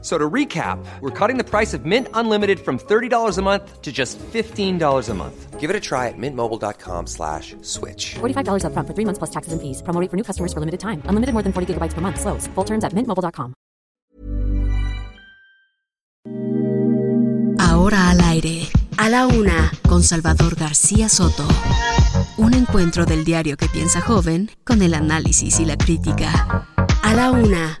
So to recap, we're cutting the price of Mint Unlimited from $30 a month to just $15 a month. Give it a try at mintmobile.com slash switch. $45 upfront for three months plus taxes and fees. Promo rate for new customers for limited time. Unlimited more than 40 gigabytes per month. Slows. Full terms at mintmobile.com. Ahora al aire. A la una, con Salvador García Soto. Un encuentro del diario que piensa joven con el análisis y la crítica. A la una,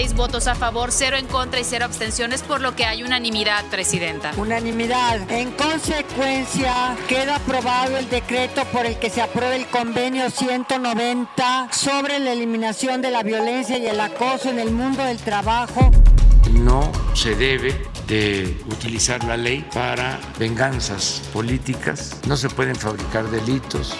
Gerardo Israel García. Presente. seis votos a favor, cero en contra y cero abstenciones, por lo que hay unanimidad, Presidenta. Unanimidad. En consecuencia, queda aprobado el decreto por el que se aprueba el convenio 190 sobre la eliminación de la violencia y el acoso en el mundo del trabajo. No se debe de utilizar la ley para venganzas políticas, no se pueden fabricar delitos.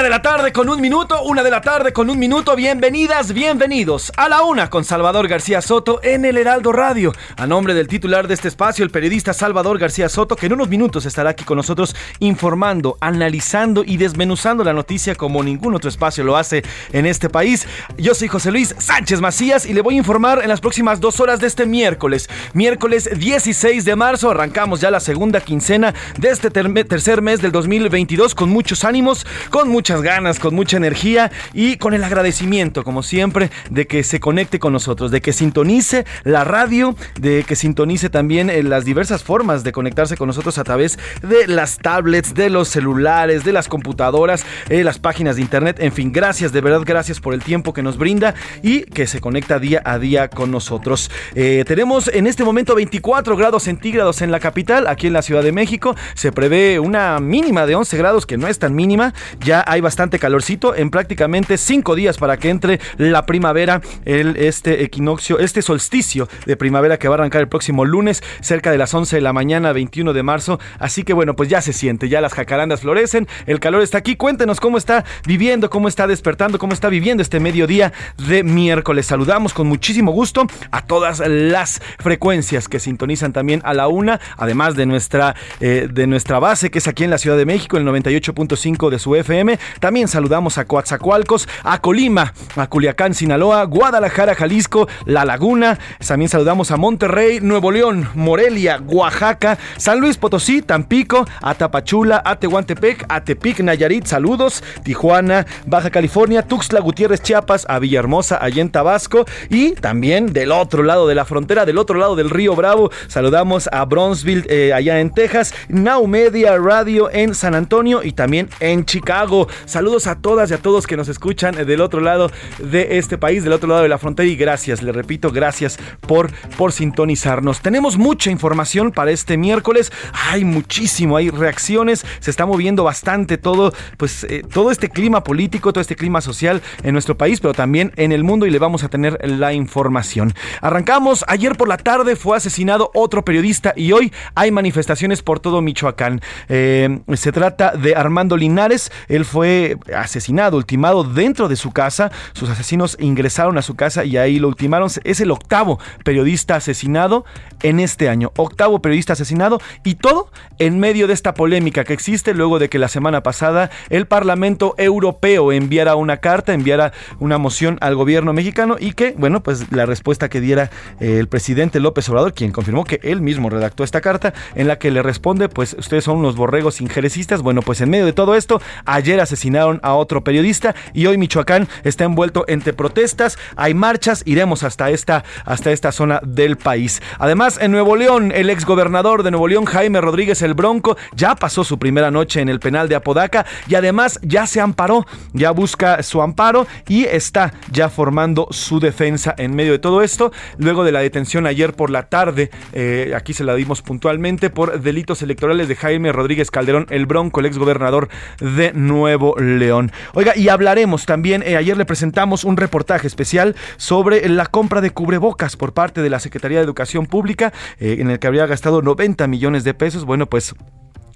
De la tarde con un minuto, una de la tarde con un minuto. Bienvenidas, bienvenidos a la una con Salvador García Soto en el Heraldo Radio. A nombre del titular de este espacio, el periodista Salvador García Soto, que en unos minutos estará aquí con nosotros informando, analizando y desmenuzando la noticia como ningún otro espacio lo hace en este país. Yo soy José Luis Sánchez Macías y le voy a informar en las próximas dos horas de este miércoles. Miércoles 16 de marzo, arrancamos ya la segunda quincena de este ter tercer mes del 2022 con muchos ánimos, con muchas ganas, con mucha energía y con el agradecimiento, como siempre, de que se conecte con nosotros, de que sintonice la radio, de que sintonice también eh, las diversas formas de conectarse con nosotros a través de las tablets, de los celulares, de las computadoras, eh, las páginas de internet, en fin, gracias, de verdad, gracias por el tiempo que nos brinda y que se conecta día a día con nosotros. Eh, tenemos en este momento 24 grados centígrados en la capital, aquí en la Ciudad de México, se prevé una mínima de 11 grados, que no es tan mínima, ya hay bastante calorcito en prácticamente cinco días para que entre la primavera, el, este equinoccio, este solsticio de primavera que va a arrancar el próximo lunes, cerca de las 11 de la mañana, 21 de marzo. Así que bueno, pues ya se siente, ya las jacarandas florecen, el calor está aquí. Cuéntenos cómo está viviendo, cómo está despertando, cómo está viviendo este mediodía de miércoles. Saludamos con muchísimo gusto a todas las frecuencias que sintonizan también a la una, además de nuestra, eh, de nuestra base que es aquí en la Ciudad de México, el 98.5 de su FM. También saludamos a Coatzacoalcos, a Colima, a Culiacán, Sinaloa, Guadalajara, Jalisco, La Laguna. También saludamos a Monterrey, Nuevo León, Morelia, Oaxaca, San Luis Potosí, Tampico, a Tapachula, a Tehuantepec, a Tepic, Nayarit, saludos, Tijuana, Baja California, Tuxtla Gutiérrez, Chiapas, a Villahermosa, allá en Tabasco y también del otro lado de la frontera, del otro lado del río Bravo, saludamos a Bronzeville, eh, allá en Texas, Now Media Radio en San Antonio y también en Chicago. Saludos a todas y a todos que nos escuchan del otro lado de este país, del otro lado de la frontera y gracias, le repito, gracias por, por sintonizarnos. Tenemos mucha información para este miércoles, hay muchísimo, hay reacciones, se está moviendo bastante todo, pues eh, todo este clima político, todo este clima social en nuestro país, pero también en el mundo y le vamos a tener la información. Arrancamos, ayer por la tarde fue asesinado otro periodista y hoy hay manifestaciones por todo Michoacán. Eh, se trata de Armando Linares, él fue asesinado, ultimado dentro de su casa. Sus asesinos ingresaron a su casa y ahí lo ultimaron. Es el octavo periodista asesinado en este año. Octavo periodista asesinado y todo en medio de esta polémica que existe luego de que la semana pasada el Parlamento Europeo enviara una carta, enviara una moción al gobierno mexicano y que, bueno, pues la respuesta que diera eh, el presidente López Obrador, quien confirmó que él mismo redactó esta carta en la que le responde, pues ustedes son unos borregos injerecistas. Bueno, pues en medio de todo esto, ayer asesinaron a otro periodista y hoy Michoacán está envuelto entre protestas, hay marchas, iremos hasta esta, hasta esta zona del país. Además, en Nuevo León, el exgobernador de Nuevo León, Jaime Rodríguez el Bronco, ya pasó su primera noche en el penal de Apodaca y además ya se amparó, ya busca su amparo y está ya formando su defensa en medio de todo esto, luego de la detención ayer por la tarde, eh, aquí se la dimos puntualmente, por delitos electorales de Jaime Rodríguez Calderón el Bronco, el exgobernador de Nuevo León. Oiga, y hablaremos también, eh, ayer le presentamos un reportaje especial sobre la compra de cubrebocas por parte de la Secretaría de Educación Pública, eh, en el que habría gastado 90 millones de pesos. Bueno, pues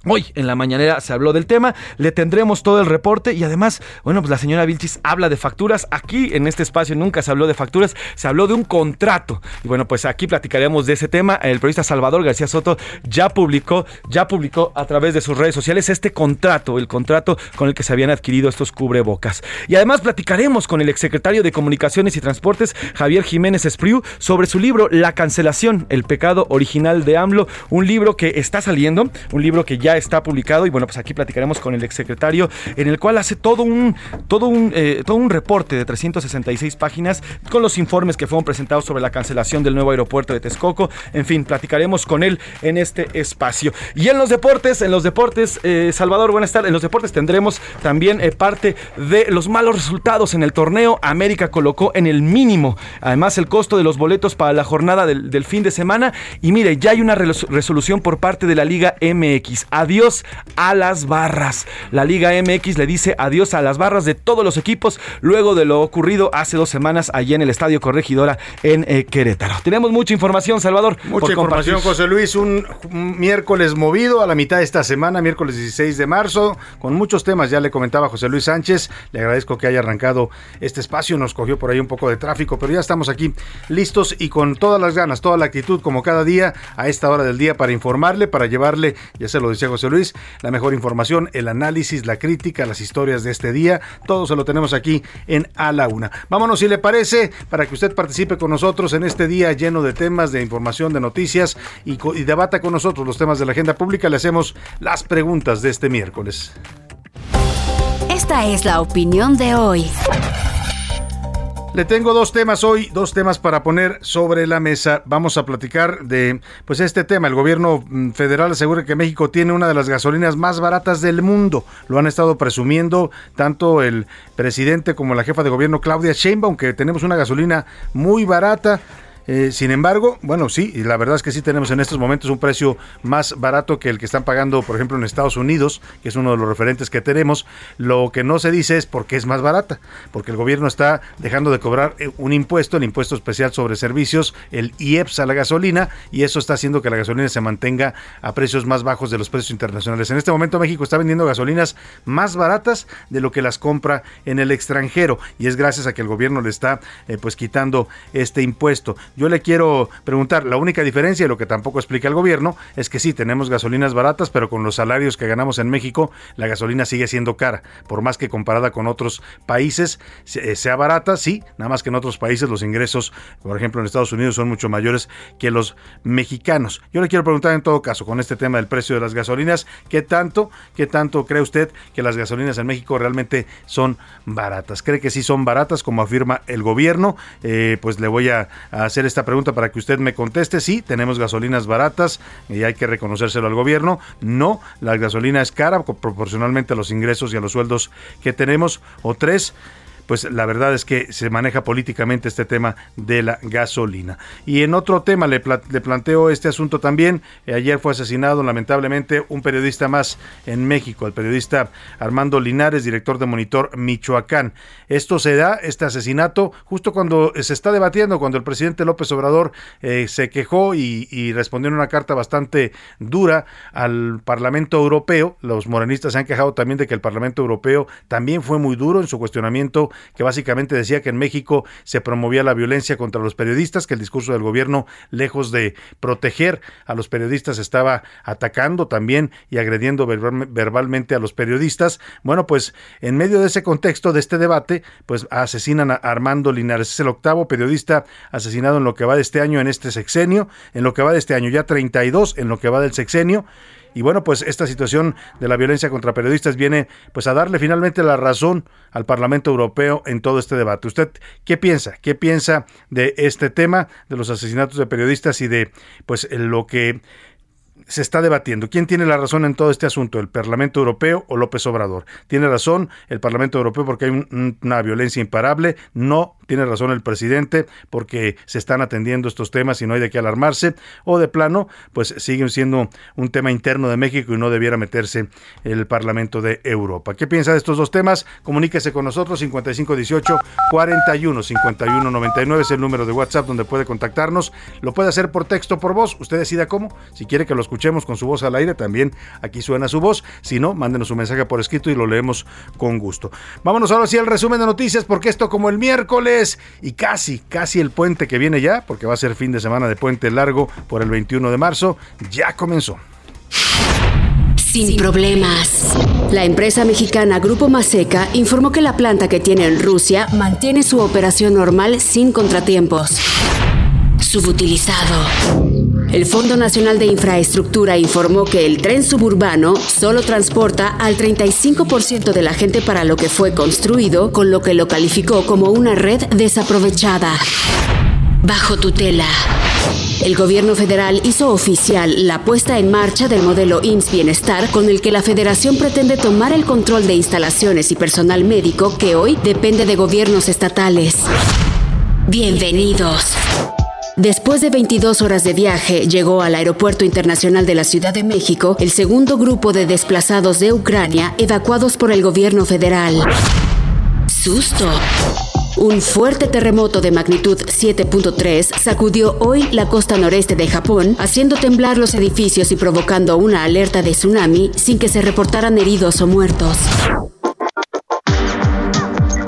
Hoy en la mañanera se habló del tema, le tendremos todo el reporte y además, bueno, pues la señora Vilchis habla de facturas. Aquí en este espacio nunca se habló de facturas, se habló de un contrato. Y bueno, pues aquí platicaremos de ese tema. El periodista Salvador García Soto ya publicó, ya publicó a través de sus redes sociales este contrato, el contrato con el que se habían adquirido estos cubrebocas. Y además platicaremos con el exsecretario de Comunicaciones y Transportes, Javier Jiménez Espriu, sobre su libro La cancelación, el pecado original de AMLO, un libro que está saliendo, un libro que ya está publicado y bueno, pues aquí platicaremos con el exsecretario en el cual hace todo un, todo un, eh, todo un reporte de 366 páginas con los informes que fueron presentados sobre la cancelación del nuevo aeropuerto de Texcoco. En fin, platicaremos con él en este espacio. Y en los deportes, en los deportes, eh, Salvador, buenas tardes. En los deportes tendremos también eh, parte de los malos resultados en el torneo. América colocó en el mínimo, además, el costo de los boletos para la jornada del, del fin de semana. Y mire, ya hay una resolución por parte de la Liga MX adiós a las barras. La Liga MX le dice adiós a las barras de todos los equipos luego de lo ocurrido hace dos semanas allí en el Estadio Corregidora en eh, Querétaro. Tenemos mucha información, Salvador. Mucha información, José Luis. Un, miércoles movido a la mitad de esta semana, miércoles 16 de marzo, con muchos temas. Ya le comentaba José Luis Sánchez. Le agradezco que haya arrancado este espacio. Nos cogió por ahí un poco de tráfico, pero ya estamos aquí listos y con todas las ganas, toda la actitud, como cada día, a esta hora del día, para informarle, para llevarle, ya se lo decía José Luis, la mejor información, el análisis, la crítica, las historias de este día, todo se lo tenemos aquí en A la Una. Vámonos si le parece, para que usted participe con nosotros en este día lleno de temas, de información, de noticias y, y debata con nosotros los temas de la agenda pública. Le hacemos las preguntas de este miércoles. Esta es la opinión de hoy. Le tengo dos temas hoy, dos temas para poner sobre la mesa. Vamos a platicar de pues este tema. El gobierno mm, federal asegura que México tiene una de las gasolinas más baratas del mundo. Lo han estado presumiendo tanto el presidente como la jefa de gobierno Claudia Sheinbaum que tenemos una gasolina muy barata. Eh, sin embargo, bueno, sí, la verdad es que sí tenemos en estos momentos un precio más barato que el que están pagando, por ejemplo, en Estados Unidos, que es uno de los referentes que tenemos. Lo que no se dice es por qué es más barata, porque el gobierno está dejando de cobrar eh, un impuesto, el impuesto especial sobre servicios, el IEPS a la gasolina, y eso está haciendo que la gasolina se mantenga a precios más bajos de los precios internacionales. En este momento México está vendiendo gasolinas más baratas de lo que las compra en el extranjero, y es gracias a que el gobierno le está eh, pues quitando este impuesto. Yo le quiero preguntar, la única diferencia, y lo que tampoco explica el gobierno, es que sí, tenemos gasolinas baratas, pero con los salarios que ganamos en México, la gasolina sigue siendo cara, por más que comparada con otros países eh, sea barata, sí, nada más que en otros países los ingresos, por ejemplo en Estados Unidos, son mucho mayores que los mexicanos. Yo le quiero preguntar en todo caso, con este tema del precio de las gasolinas, ¿qué tanto, qué tanto cree usted que las gasolinas en México realmente son baratas? ¿Cree que sí son baratas, como afirma el gobierno? Eh, pues le voy a hacer esta pregunta para que usted me conteste. Sí, tenemos gasolinas baratas y hay que reconocérselo al gobierno. No, la gasolina es cara proporcionalmente a los ingresos y a los sueldos que tenemos. O tres, pues la verdad es que se maneja políticamente este tema de la gasolina. Y en otro tema le, planteo este asunto también. Ayer fue asesinado lamentablemente un periodista más en México, el periodista Armando Linares, director de Monitor Michoacán. Esto se da, este asesinato, justo cuando se está debatiendo, cuando el presidente López Obrador eh, se quejó y, y respondió en una carta bastante dura al Parlamento Europeo. Los morenistas se han quejado también de que el Parlamento Europeo también fue muy duro en su cuestionamiento que básicamente decía que en México se promovía la violencia contra los periodistas, que el discurso del gobierno, lejos de proteger a los periodistas, estaba atacando también y agrediendo verbalmente a los periodistas. Bueno, pues en medio de ese contexto, de este debate, pues asesinan a Armando Linares. Es el octavo periodista asesinado en lo que va de este año, en este sexenio, en lo que va de este año, ya 32 en lo que va del sexenio Y bueno, pues esta situación de la violencia contra periodistas viene pues a darle finalmente la razón al Parlamento Europeo en todo este debate. ¿Usted qué piensa? ¿Qué piensa de este tema de los asesinatos de periodistas y de pues lo que se está debatiendo. ¿Quién tiene la razón en todo este asunto? ¿El Parlamento Europeo o López Obrador? Tiene razón el Parlamento Europeo porque hay una violencia imparable. No tiene razón el presidente porque se están atendiendo estos temas y no hay de qué alarmarse. O de plano, pues siguen siendo un tema interno de México y no debiera meterse el Parlamento de Europa. ¿Qué piensa de estos dos temas? Comuníquese con nosotros 5518 41 51 99 es el número de WhatsApp donde puede contactarnos. Lo puede hacer por texto, por voz. Usted decida cómo. Si quiere que lo escuchemos con su voz al aire, también aquí suena su voz. Si no, mándenos un mensaje por escrito y lo leemos con gusto. Vámonos ahora sí al resumen de noticias porque esto como el miércoles y casi, casi el puente que viene ya, porque va a ser fin de semana de puente largo por el 21 de marzo, ya comenzó. Sin problemas. La empresa mexicana Grupo Maseca informó que la planta que tiene en Rusia mantiene su operación normal sin contratiempos. Subutilizado. El Fondo Nacional de Infraestructura informó que el tren suburbano solo transporta al 35% de la gente para lo que fue construido, con lo que lo calificó como una red desaprovechada. Bajo tutela. El gobierno federal hizo oficial la puesta en marcha del modelo IMSS Bienestar con el que la federación pretende tomar el control de instalaciones y personal médico que hoy depende de gobiernos estatales. Bienvenidos. Después de 22 horas de viaje, llegó al Aeropuerto Internacional de la Ciudad de México el segundo grupo de desplazados de Ucrania evacuados por el gobierno federal. Susto. Un fuerte terremoto de magnitud 7.3 sacudió hoy la costa noreste de Japón, haciendo temblar los edificios y provocando una alerta de tsunami sin que se reportaran heridos o muertos.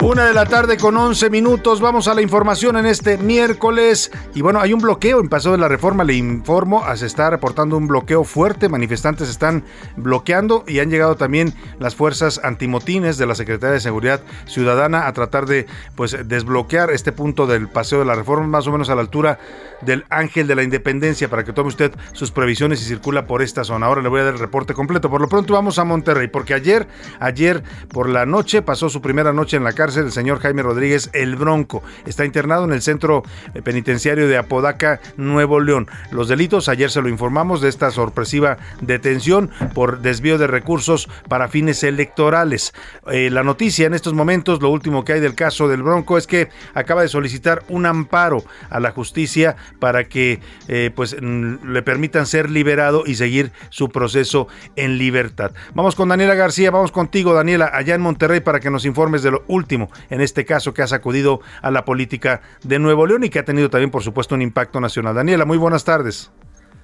Una de la tarde con 11 minutos. Vamos a la información en este miércoles. Y bueno, hay un bloqueo en Paso de la Reforma. Le informo, se está reportando un bloqueo fuerte. Manifestantes están bloqueando y han llegado también las fuerzas antimotines de la Secretaría de Seguridad Ciudadana a tratar de pues desbloquear este punto del Paseo de la Reforma, más o menos a la altura del Ángel de la Independencia, para que tome usted sus previsiones y circula por esta zona. Ahora le voy a dar el reporte completo. Por lo pronto vamos a Monterrey, porque ayer, ayer por la noche pasó su primera noche en la cárcel el señor Jaime Rodríguez El Bronco. Está internado en el centro eh, penitenciario de Apodaca, Nuevo León. Los delitos, ayer se lo informamos, de esta sorpresiva detención por desvío de recursos para fines electorales. Eh, la noticia en estos momentos, lo último que hay del caso del Bronco es que acaba de solicitar un amparo a la justicia para que eh, pues le permitan ser liberado y seguir su proceso en libertad. Vamos con Daniela García, vamos contigo Daniela, allá en Monterrey para que nos informes de lo último en este caso que ha sacudido a la política de Nuevo León y que ha tenido también, por supuesto, un impacto nacional. Daniela, muy buenas tardes.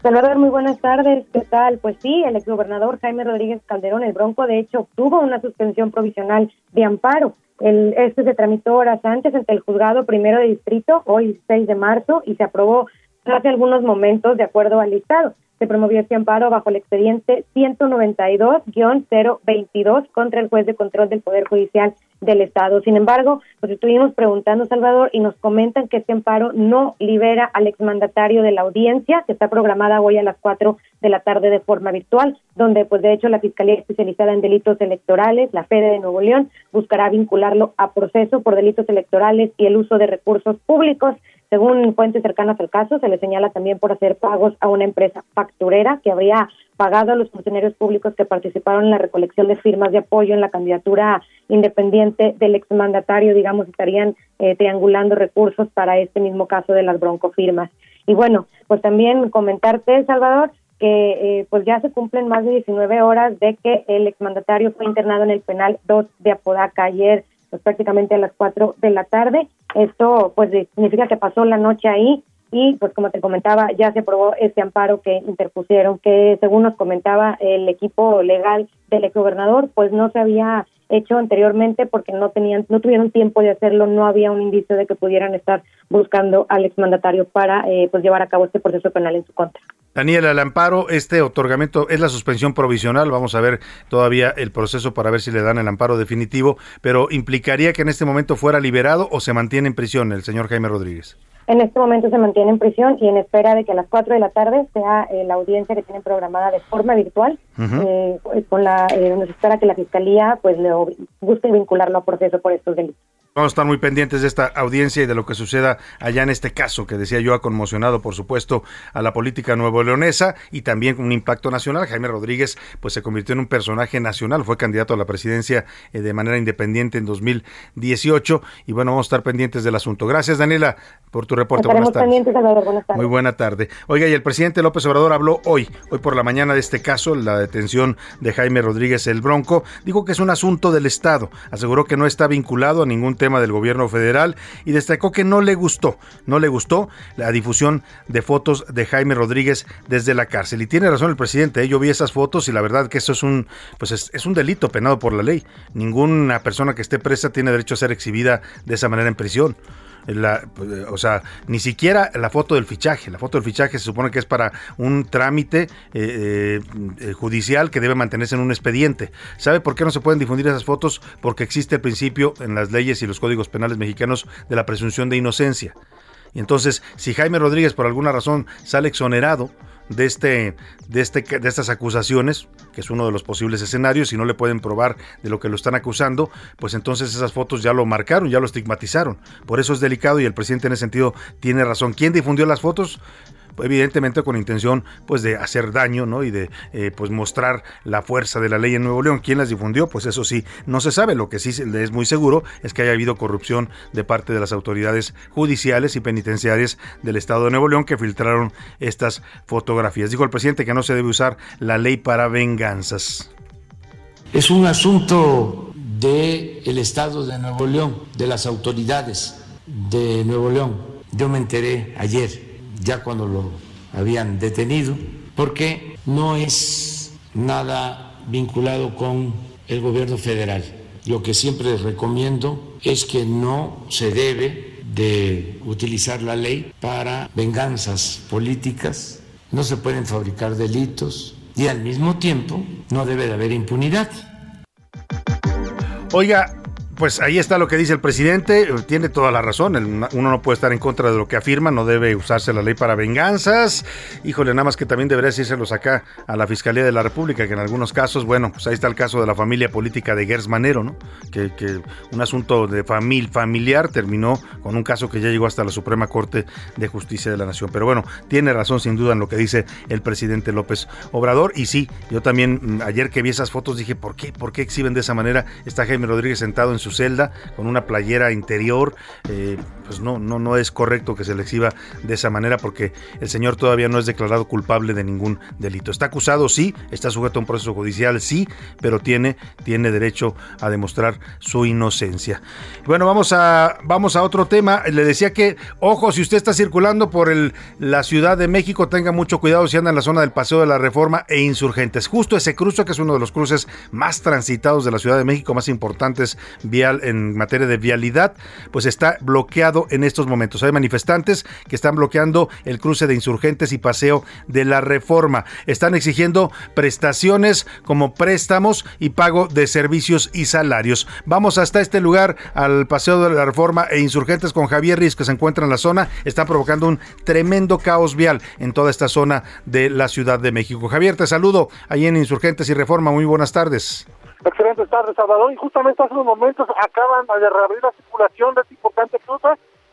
Salvador, muy buenas tardes. ¿Qué tal? Pues sí, el exgobernador Jaime Rodríguez Calderón, el Bronco, de hecho, obtuvo una suspensión provisional de amparo. El, este se tramitó horas antes ante el juzgado primero de distrito, hoy 6 de marzo, y se aprobó hace algunos momentos de acuerdo al listado se promovió este amparo bajo el expediente 192-022 contra el juez de control del Poder Judicial del Estado. Sin embargo, pues estuvimos preguntando, Salvador, y nos comentan que este amparo no libera al exmandatario de la audiencia, que está programada hoy a las 4 de la tarde de forma virtual, donde, pues de hecho, la Fiscalía Especializada en Delitos Electorales, la FEDE de Nuevo León, buscará vincularlo a proceso por delitos electorales y el uso de recursos públicos. Según fuentes cercanas al caso, se le señala también por hacer pagos a una empresa facturera que habría pagado a los funcionarios públicos que participaron en la recolección de firmas de apoyo en la candidatura independiente del exmandatario, digamos, estarían eh, triangulando recursos para este mismo caso de las broncofirmas. Y bueno, pues también comentarte, Salvador, que eh, pues ya se cumplen más de 19 horas de que el exmandatario fue internado en el penal 2 de Apodaca ayer pues prácticamente a las 4 de la tarde. Esto pues significa que pasó la noche ahí y pues como te comentaba ya se aprobó este amparo que interpusieron que según nos comentaba el equipo legal del exgobernador pues no se había hecho anteriormente porque no tenían no tuvieron tiempo de hacerlo no había un indicio de que pudieran estar buscando al exmandatario para eh, pues llevar a cabo este proceso penal en su contra Daniela, el amparo, este otorgamiento es la suspensión provisional, vamos a ver todavía el proceso para ver si le dan el amparo definitivo, pero implicaría que en este momento fuera liberado o se mantiene en prisión el señor Jaime Rodríguez. En este momento se mantiene en prisión y en espera de que a las 4 de la tarde sea eh, la audiencia que tienen programada de forma virtual, eh, con la, eh, donde se espera que la fiscalía pues le busque vincularlo a proceso por estos delitos. Vamos a estar muy pendientes de esta audiencia y de lo que suceda allá en este caso, que decía yo ha conmocionado, por supuesto, a la política nuevo leonesa y también con un impacto nacional. Jaime Rodríguez, pues se convirtió en un personaje nacional, fue candidato a la presidencia eh, de manera independiente en 2018 y bueno, vamos a estar pendientes del asunto. Gracias, Daniela, por tu reporte. Buenas tardes. Buenas tardes. Muy buena tarde. Oiga, y el presidente López Obrador habló hoy, hoy por la mañana de este caso, la detención de Jaime Rodríguez el Bronco. Dijo que es un asunto del Estado. Aseguró que no está vinculado a ningún tema del gobierno federal y destacó que no le gustó, no le gustó la difusión de fotos de Jaime Rodríguez desde la cárcel. Y tiene razón el presidente, ¿eh? yo vi esas fotos y la verdad que eso es un, pues es, es un delito penado por la ley. Ninguna persona que esté presa tiene derecho a ser exhibida de esa manera en prisión. La, o sea, ni siquiera la foto del fichaje. La foto del fichaje se supone que es para un trámite eh, eh, judicial que debe mantenerse en un expediente. ¿Sabe por qué no se pueden difundir esas fotos? Porque existe el principio en las leyes y los códigos penales mexicanos de la presunción de inocencia. Y entonces, si Jaime Rodríguez por alguna razón sale exonerado de, este, de, este, de estas acusaciones, que es uno de los posibles escenarios, y no le pueden probar de lo que lo están acusando, pues entonces esas fotos ya lo marcaron, ya lo estigmatizaron. Por eso es delicado y el presidente en ese sentido tiene razón. ¿Quién difundió las fotos? Evidentemente con intención pues de hacer daño no y de eh, pues mostrar la fuerza de la ley en Nuevo León. Quién las difundió pues eso sí no se sabe. Lo que sí es muy seguro es que haya habido corrupción de parte de las autoridades judiciales y penitenciarias del estado de Nuevo León que filtraron estas fotografías. Dijo el presidente que no se debe usar la ley para venganzas. Es un asunto del Estado de Nuevo León, de las autoridades de Nuevo León. Yo me enteré ayer, ya cuando lo habían detenido, porque no es nada vinculado con el gobierno federal. Lo que siempre recomiendo es que no se debe de utilizar la ley para venganzas políticas, no se pueden fabricar delitos y al mismo tiempo no debe de haber impunidad. Oiga, pues ahí está lo que dice el presidente, tiene toda la razón, uno no puede estar en contra de lo que afirma, no debe usarse la ley para venganzas, híjole, nada más que también debería decírselos acá a la Fiscalía de la República, que en algunos casos, bueno, pues ahí está el caso de la familia política de Gers Manero, ¿no? Que, que un asunto de famil, familiar terminó con un caso que ya llegó hasta la Suprema Corte de Justicia de la Nación, pero bueno, tiene razón sin duda en lo que dice el presidente López Obrador, y sí, yo también mm, ayer que vi esas fotos dije, ¿por qué? ¿Por qué exhiben de esa manera? Está Jaime Rodríguez sentado en su celda con una playera interior, eh, pues no, no, no es correcto que se le exhiba de esa manera porque el señor todavía no es declarado culpable de ningún delito. Está acusado, sí, está sujeto a un proceso judicial, sí, pero tiene, tiene derecho a demostrar su inocencia. Bueno, vamos a, vamos a otro tema. Le decía que, ojo, si usted está circulando por el, la Ciudad de México, tenga mucho cuidado si anda en la zona del Paseo de la Reforma e Insurgentes. Justo ese cruce, que es uno de los cruces más transitados de la Ciudad de México, más importantes en materia de vialidad, pues está bloqueado en estos momentos. Hay manifestantes que están bloqueando el cruce de Insurgentes y Paseo de la Reforma. Están exigiendo prestaciones como préstamos y pago de servicios y salarios. Vamos hasta este lugar, al Paseo de la Reforma e Insurgentes con Javier Riz, que se encuentra en la zona. Están provocando un tremendo caos vial en toda esta zona de la Ciudad de México. Javier, te saludo ahí en Insurgentes y Reforma. Muy buenas tardes. Excelentes tardes, Salvador. Y justamente hace unos momentos acaban de reabrir la circulación de este importante cruce,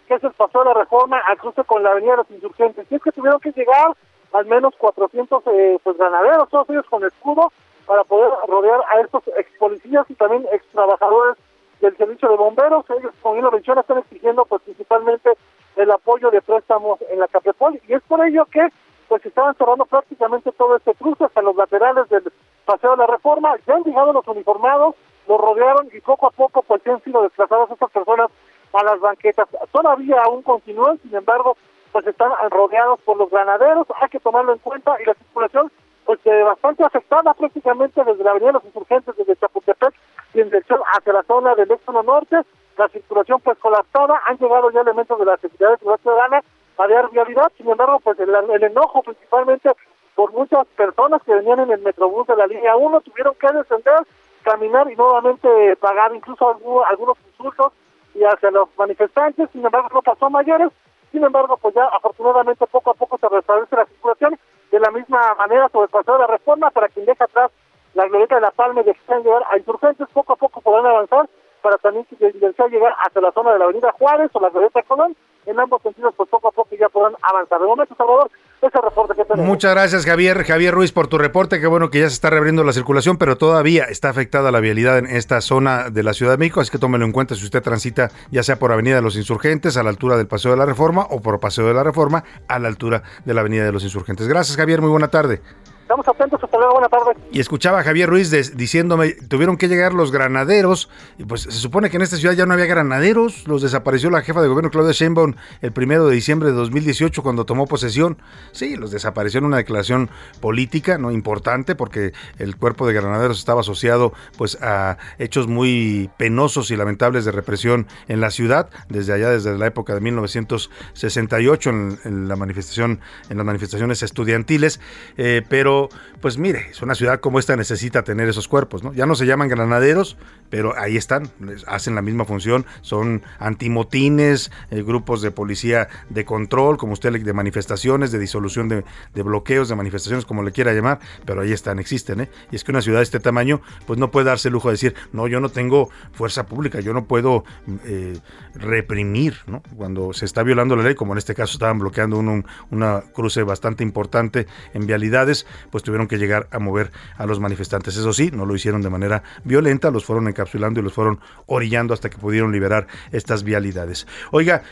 que se pasó la reforma al cruce con la avenida de los insurgentes. Y es que tuvieron que llegar al menos 400 eh, pues, granaderos, todos ellos con escudo, para poder rodear a estos ex policías y también ex trabajadores del servicio de bomberos. Ellos, con Hilo Mención, están exigiendo pues, principalmente el apoyo de préstamos en la Capepol. Y es por ello que pues estaban cerrando prácticamente todo este cruce hasta los laterales del Paseo de la Reforma. Ya han llegado los uniformados, los rodearon y poco a poco pues han sido desplazadas estas personas a las banquetas. Todavía aún continúan, sin embargo, pues están rodeados por los granaderos, hay que tomarlo en cuenta y la circulación pues eh, bastante afectada prácticamente desde la avenida de los insurgentes, desde Chapultepec y en dirección hacia la zona del Éxono Norte, la circulación pues colapsada, han llegado ya elementos de la Secretaría de Seguridad Ciudadana a dar sin embargo pues el, enojo principalmente por muchas personas que venían en el Metrobús de la línea 1 tuvieron que descender, caminar y nuevamente pagar incluso algunos, insultos y hacia los manifestantes, sin embargo no pasó mayores, Sin embargo, pues ya afortunadamente poco a poco se restablece la circulación de la misma manera sobre el paseo de la reforma para quien deja atrás la glorieta de la Palma y de llegar a insurgentes, poco a poco podrán avanzar para también llegar hasta la zona de la avenida Juárez o la glorieta Colón. En ambos sentidos, pues poco a poco ya podrán avanzar. De momento, Salvador, ese reporte que tenemos. Muchas gracias, Javier. Javier Ruiz, por tu reporte. Qué bueno que ya se está reabriendo la circulación, pero todavía está afectada la vialidad en esta zona de la Ciudad de México, así que tómelo en cuenta si usted transita ya sea por Avenida de los Insurgentes a la altura del Paseo de la Reforma o por Paseo de la Reforma a la altura de la Avenida de los Insurgentes. Gracias, Javier. Muy buena tarde. Estamos atentos, hasta luego, buena tarde. Y escuchaba a Javier Ruiz diciéndome, tuvieron que llegar los granaderos, y pues se supone que en esta ciudad ya no había granaderos, los desapareció la jefa de gobierno Claudia Sheinbaum el primero de diciembre de 2018 cuando tomó posesión. Sí, los desapareció en una declaración política, no importante, porque el cuerpo de granaderos estaba asociado pues a hechos muy penosos y lamentables de represión en la ciudad, desde allá, desde la época de 1968, en, en la manifestación, en las manifestaciones estudiantiles, eh, pero pues mire, es una ciudad como esta necesita tener esos cuerpos, ¿no? Ya no se llaman granaderos, pero ahí están, hacen la misma función, son antimotines, eh, grupos de policía de control, como usted de manifestaciones, de disolución de, bloqueos, de manifestaciones, como le quiera llamar, pero ahí están, existen, ¿eh? Y es que una ciudad de este tamaño, pues no puede darse el lujo de decir, no, yo no tengo fuerza pública, yo no puedo eh, reprimir, ¿no? Cuando se está violando la ley, como en este caso estaban bloqueando una cruce bastante importante en vialidades, pues tuvieron que llegar a mover a los manifestantes. Eso sí, no lo hicieron de manera violenta, los fueron encapsulando y los fueron orillando hasta que pudieron liberar estas vialidades. Oiga,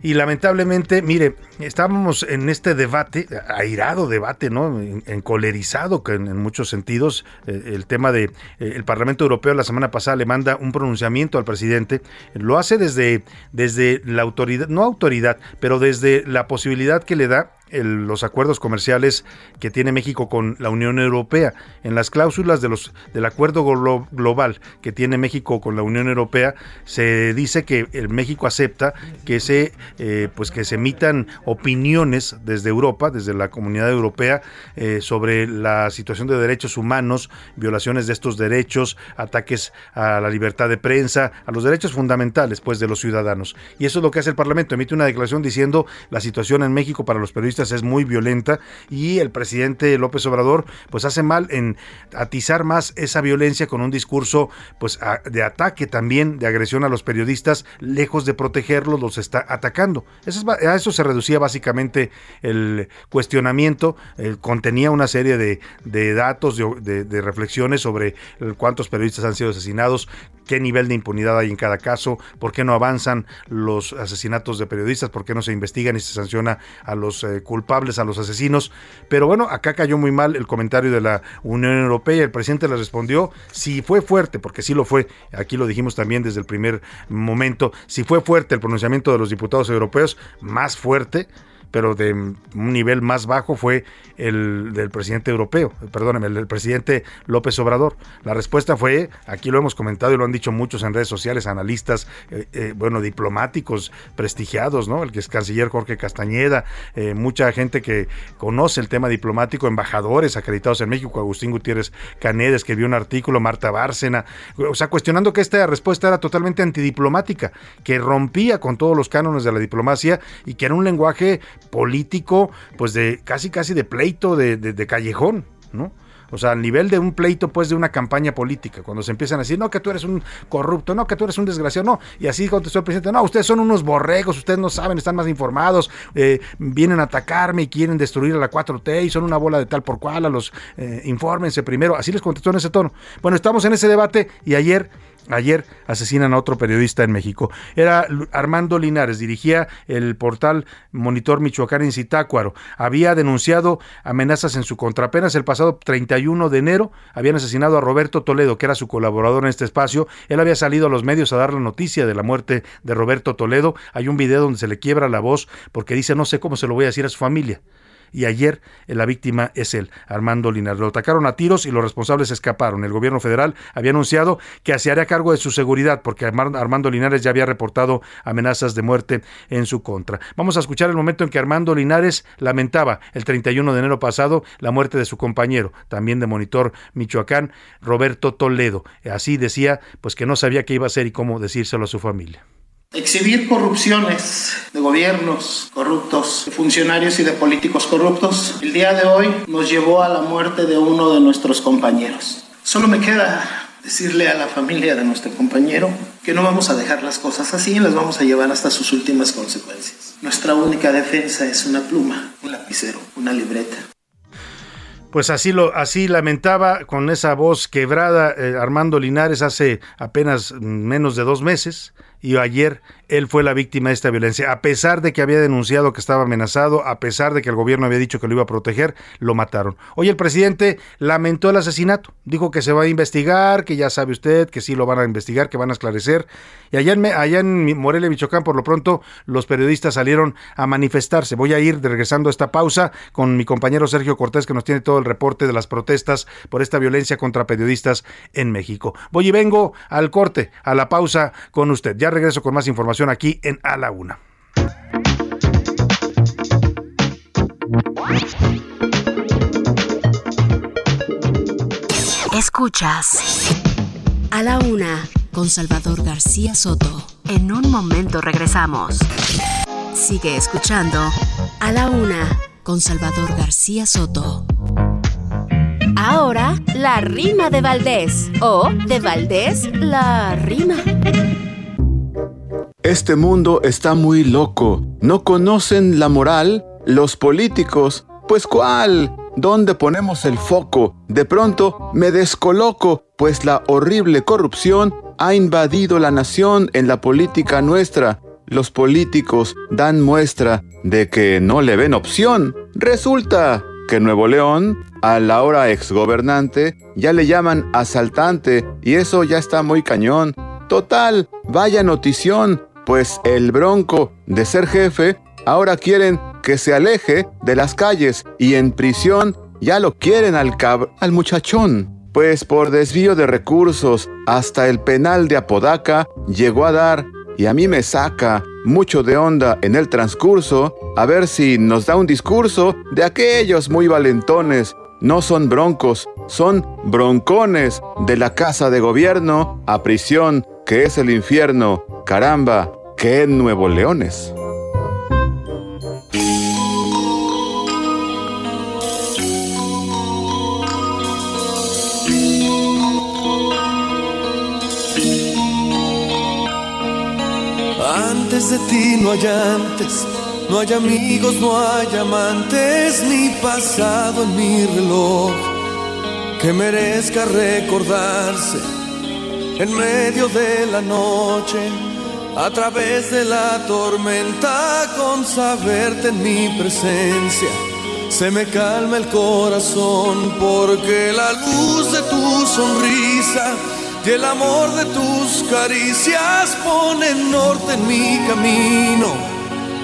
y lamentablemente, mire, estábamos en este debate, airado debate, ¿no? Encolerizado que en, muchos sentidos. Eh, el tema de eh, el Parlamento Europeo la semana pasada le manda un pronunciamiento al presidente. Lo hace desde, desde la autoridad, no autoridad, pero desde la posibilidad que le da los acuerdos comerciales que tiene México con la Unión Europea. En las cláusulas de los, del acuerdo global que tiene México con la Unión Europea, se dice que el México acepta que se, eh, pues que se emitan opiniones desde Europa, desde la comunidad europea, eh, sobre la situación de derechos humanos, violaciones de estos derechos, ataques a la libertad de prensa, a los derechos fundamentales pues, de los ciudadanos. Y eso es lo que hace el Parlamento, emite una declaración diciendo la situación en México para los periodistas es muy violenta y el presidente López Obrador pues hace mal en atizar más esa violencia con un discurso pues de ataque también, de agresión a los periodistas, lejos de protegerlos, los está atacando. Eso a eso se reducía básicamente el cuestionamiento, contenía una serie de, datos, de, de reflexiones sobre cuántos periodistas han sido asesinados, qué nivel de impunidad hay en cada caso, por qué no avanzan los asesinatos de periodistas, por qué no se investigan y se sanciona a los eh, culpables, a los asesinos. Pero bueno, acá cayó muy mal el comentario de la Unión Europea. El presidente le respondió, si fue fuerte, porque sí lo fue, aquí lo dijimos también desde el primer momento, si fue fuerte el pronunciamiento de los diputados europeos, más fuerte pero de un nivel más bajo fue el del presidente europeo, perdóneme, el del presidente López Obrador. La respuesta fue, aquí lo hemos comentado y lo han dicho muchos en redes sociales, analistas, eh, eh, bueno, diplomáticos prestigiados, ¿no? El que es canciller Jorge Castañeda, eh, mucha gente que conoce el tema diplomático, embajadores acreditados en México, Agustín Gutiérrez Canedes, que vio un artículo, Marta Bárcena, o sea, cuestionando que esta respuesta era totalmente antidiplomática, que rompía con todos los cánones de la diplomacia y que era un lenguaje político, pues de casi casi de pleito de, de, callejón, ¿no? O sea, al nivel de un pleito, pues, de una campaña política, cuando se empiezan a decir, no, que tú eres un corrupto, no, que tú eres un desgraciado, no. Y así contestó el presidente, no, ustedes son unos borregos, ustedes no saben, están más informados, eh, vienen a atacarme y quieren destruir a la 4T y son una bola de tal por cual, a los, eh, infórmense primero. Así les contestó en ese tono. Bueno, estamos en ese debate y ayer Ayer asesinan a otro periodista en México. Era Armando Linares, dirigía el portal Monitor Michoacán en Zitácuaro. Había denunciado amenazas en su contra. Apenas el pasado 31 de enero habían asesinado a Roberto Toledo, que era su colaborador en este espacio. Él había salido a los medios a dar la noticia de la muerte de Roberto Toledo. Hay un video donde se le quiebra la voz porque dice no sé cómo se lo voy a decir a su familia y ayer la víctima es él, Armando Linares. Lo atacaron a tiros y los responsables escaparon. El gobierno federal había anunciado que se haría cargo de su seguridad porque Armando Linares ya había reportado amenazas de muerte en su contra. Vamos a escuchar el momento en que Armando Linares lamentaba el 31 de enero pasado la muerte de su compañero, también de Monitor Michoacán, Roberto Toledo. Así decía, pues que no sabía qué iba a hacer y cómo decírselo a su familia. Exhibir corrupciones de gobiernos corruptos, de funcionarios y de políticos corruptos, el día de hoy nos llevó a la muerte de uno de nuestros compañeros. Solo me queda decirle a la familia de nuestro compañero que no vamos a dejar las cosas así y las vamos a llevar hasta sus últimas consecuencias. Nuestra única defensa es una pluma, un lapicero, una libreta. Pues así lo así lamentaba con esa voz quebrada eh, Armando Linares hace apenas menos de dos meses y ayer él fue la víctima de esta violencia. A pesar de que había denunciado que estaba amenazado, a pesar de que el gobierno había dicho que lo iba a proteger, lo mataron. Hoy el presidente lamentó el asesinato. Dijo que se va a investigar, que ya sabe usted, que sí lo van a investigar, que van a esclarecer. Y allá en, Morelia, Michoacán, por lo pronto, los periodistas salieron a manifestarse. Voy a ir regresando a esta pausa con mi compañero Sergio Cortés, que nos tiene todo el reporte de las protestas por esta violencia contra periodistas en México. Voy y vengo al corte, a la pausa con usted. Ya regreso con más información aquí en A la Una. Escuchas A la Una con Salvador García Soto. En un momento regresamos. Sigue escuchando A la Una con Salvador García Soto. Ahora, la rima de Valdés. O de Valdés, la rima. Este mundo está muy loco. No conocen la moral los políticos. Pues cuál? ¿Dónde ponemos el foco? De pronto me descoloco, pues la horrible corrupción ha invadido la nación en la política nuestra. Los políticos dan muestra de que no le ven opción. Resulta que Nuevo León, a la hora exgobernante, ya le llaman asaltante y eso ya está muy cañón. Total, vaya notición, pues el bronco de ser jefe ahora quieren que se aleje de las calles y en prisión ya lo quieren al cab al muchachón. Pues por desvío de recursos hasta el penal de Apodaca llegó a dar y a mí me saca mucho de onda en el transcurso a ver si nos da un discurso de aquellos muy valentones. No son broncos, son broncones de la casa de gobierno a prisión, que es el infierno. Caramba, en Nuevo Leones. Antes de ti no hay antes, no hay amigos, no hay amantes, ni pasado en mi reloj que merezca recordarse en medio de la noche a través de la tormenta con saberte en mi presencia. Se me calma el corazón porque la luz de tu sonrisa y el amor de tus caricias ponen norte en mi camino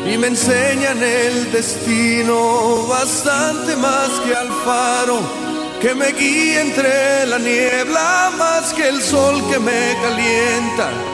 y me enseñan el destino bastante más que al faro que me guía entre la niebla más que el sol que me calienta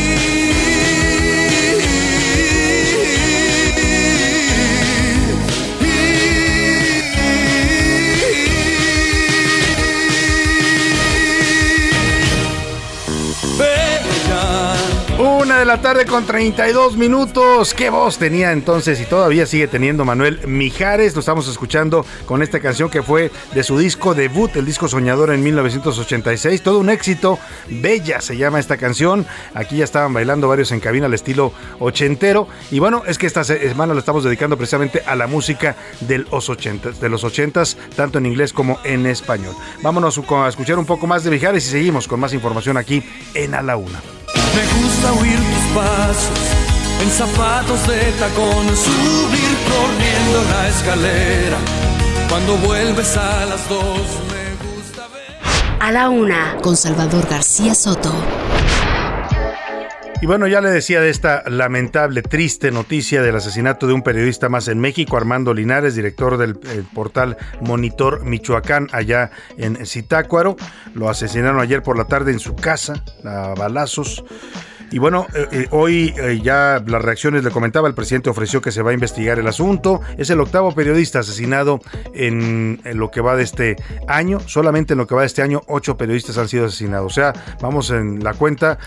Una de la tarde con 32 minutos. ¿Qué voz tenía entonces y todavía sigue teniendo Manuel Mijares? Lo estamos escuchando con esta canción que fue de su disco debut, el disco Soñador en 1986. Todo un éxito. Bella se llama esta canción. Aquí ya estaban bailando varios en cabina al estilo ochentero. Y bueno, es que esta semana lo estamos dedicando precisamente a la música de los ochentas, de los ochentas, tanto en inglés como en español. Vámonos a escuchar un poco más de Mijares y seguimos con más información aquí en A la Una. Me gusta oír tus pasos en zapatos de tacón, subir corriendo la escalera. Cuando vuelves a las dos, me gusta ver. A la una, con Salvador García Soto. Y bueno, ya le decía de esta lamentable, triste noticia del asesinato de un periodista más en México, Armando Linares, director del portal Monitor Michoacán, allá en Zitácuaro. Lo asesinaron ayer por la tarde en su casa, a balazos. Y bueno, eh, eh, hoy eh, ya las reacciones le comentaba, el presidente ofreció que se va a investigar el asunto. Es el octavo periodista asesinado en, lo que va de este año. Solamente en lo que va de este año, ocho periodistas han sido asesinados. O sea, vamos en la cuenta,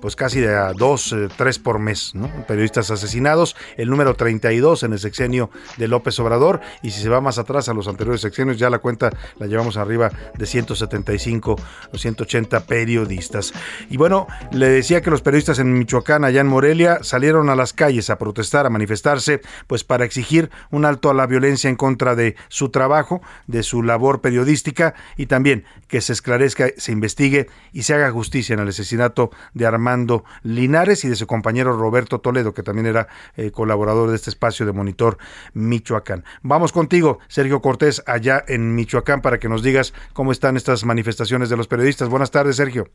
pues casi de a dos, tres por mes, ¿no? Periodistas asesinados. El número 32 en el sexenio de López Obrador. Y si se va más atrás a los anteriores sexenios, ya la cuenta la llevamos arriba de 175 o 180 periodistas. Y bueno, le decía que los periodistas periodistas en Michoacán, allá en Morelia, salieron a las calles a protestar, a manifestarse, pues para exigir un alto a la violencia en contra de su trabajo, de su labor periodística y también que se esclarezca, se investigue y se haga justicia en el asesinato de Armando Linares y de su compañero Roberto Toledo, que también era eh, colaborador de este espacio de Monitor Michoacán. Vamos contigo, Sergio Cortés, allá en Michoacán, para que nos digas cómo están estas manifestaciones de los periodistas. Buenas tardes, Sergio.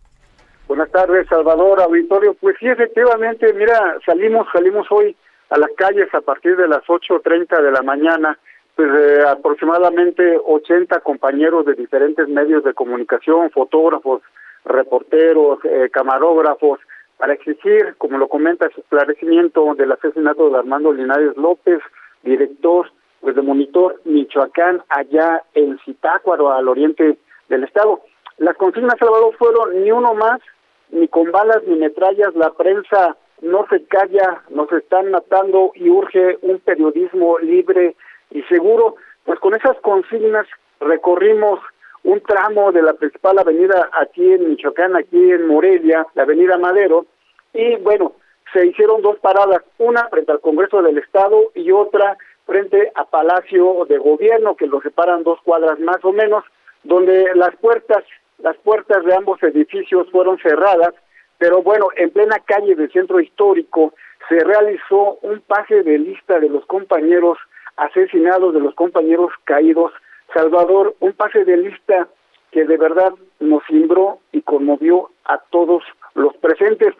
Buenas tardes, Salvador, auditorio. Pues sí, efectivamente, mira, salimos, salimos hoy a las calles a partir de las 8.30 de la mañana, pues eh, aproximadamente 80 compañeros de diferentes medios de comunicación, fotógrafos, reporteros, eh, camarógrafos, para exigir, como lo comenta, el esclarecimiento del asesinato de Armando Linares López, director pues de Monitor Michoacán, allá en Zitácuaro, al oriente del estado. Las consignas, Salvador, fueron ni uno más, ni con balas ni metrallas, la prensa no se calla, nos están matando y urge un periodismo libre y seguro. Pues con esas consignas recorrimos un tramo de la principal avenida aquí en Michoacán, aquí en Morelia, la avenida Madero, y bueno, se hicieron dos paradas, una frente al Congreso del Estado y otra frente a Palacio de Gobierno, que lo separan dos cuadras más o menos, donde las puertas las puertas de ambos edificios fueron cerradas, pero bueno, en plena calle del centro histórico se realizó un pase de lista de los compañeros asesinados, de los compañeros caídos. Salvador, un pase de lista que de verdad nos cimbró y conmovió a todos los presentes.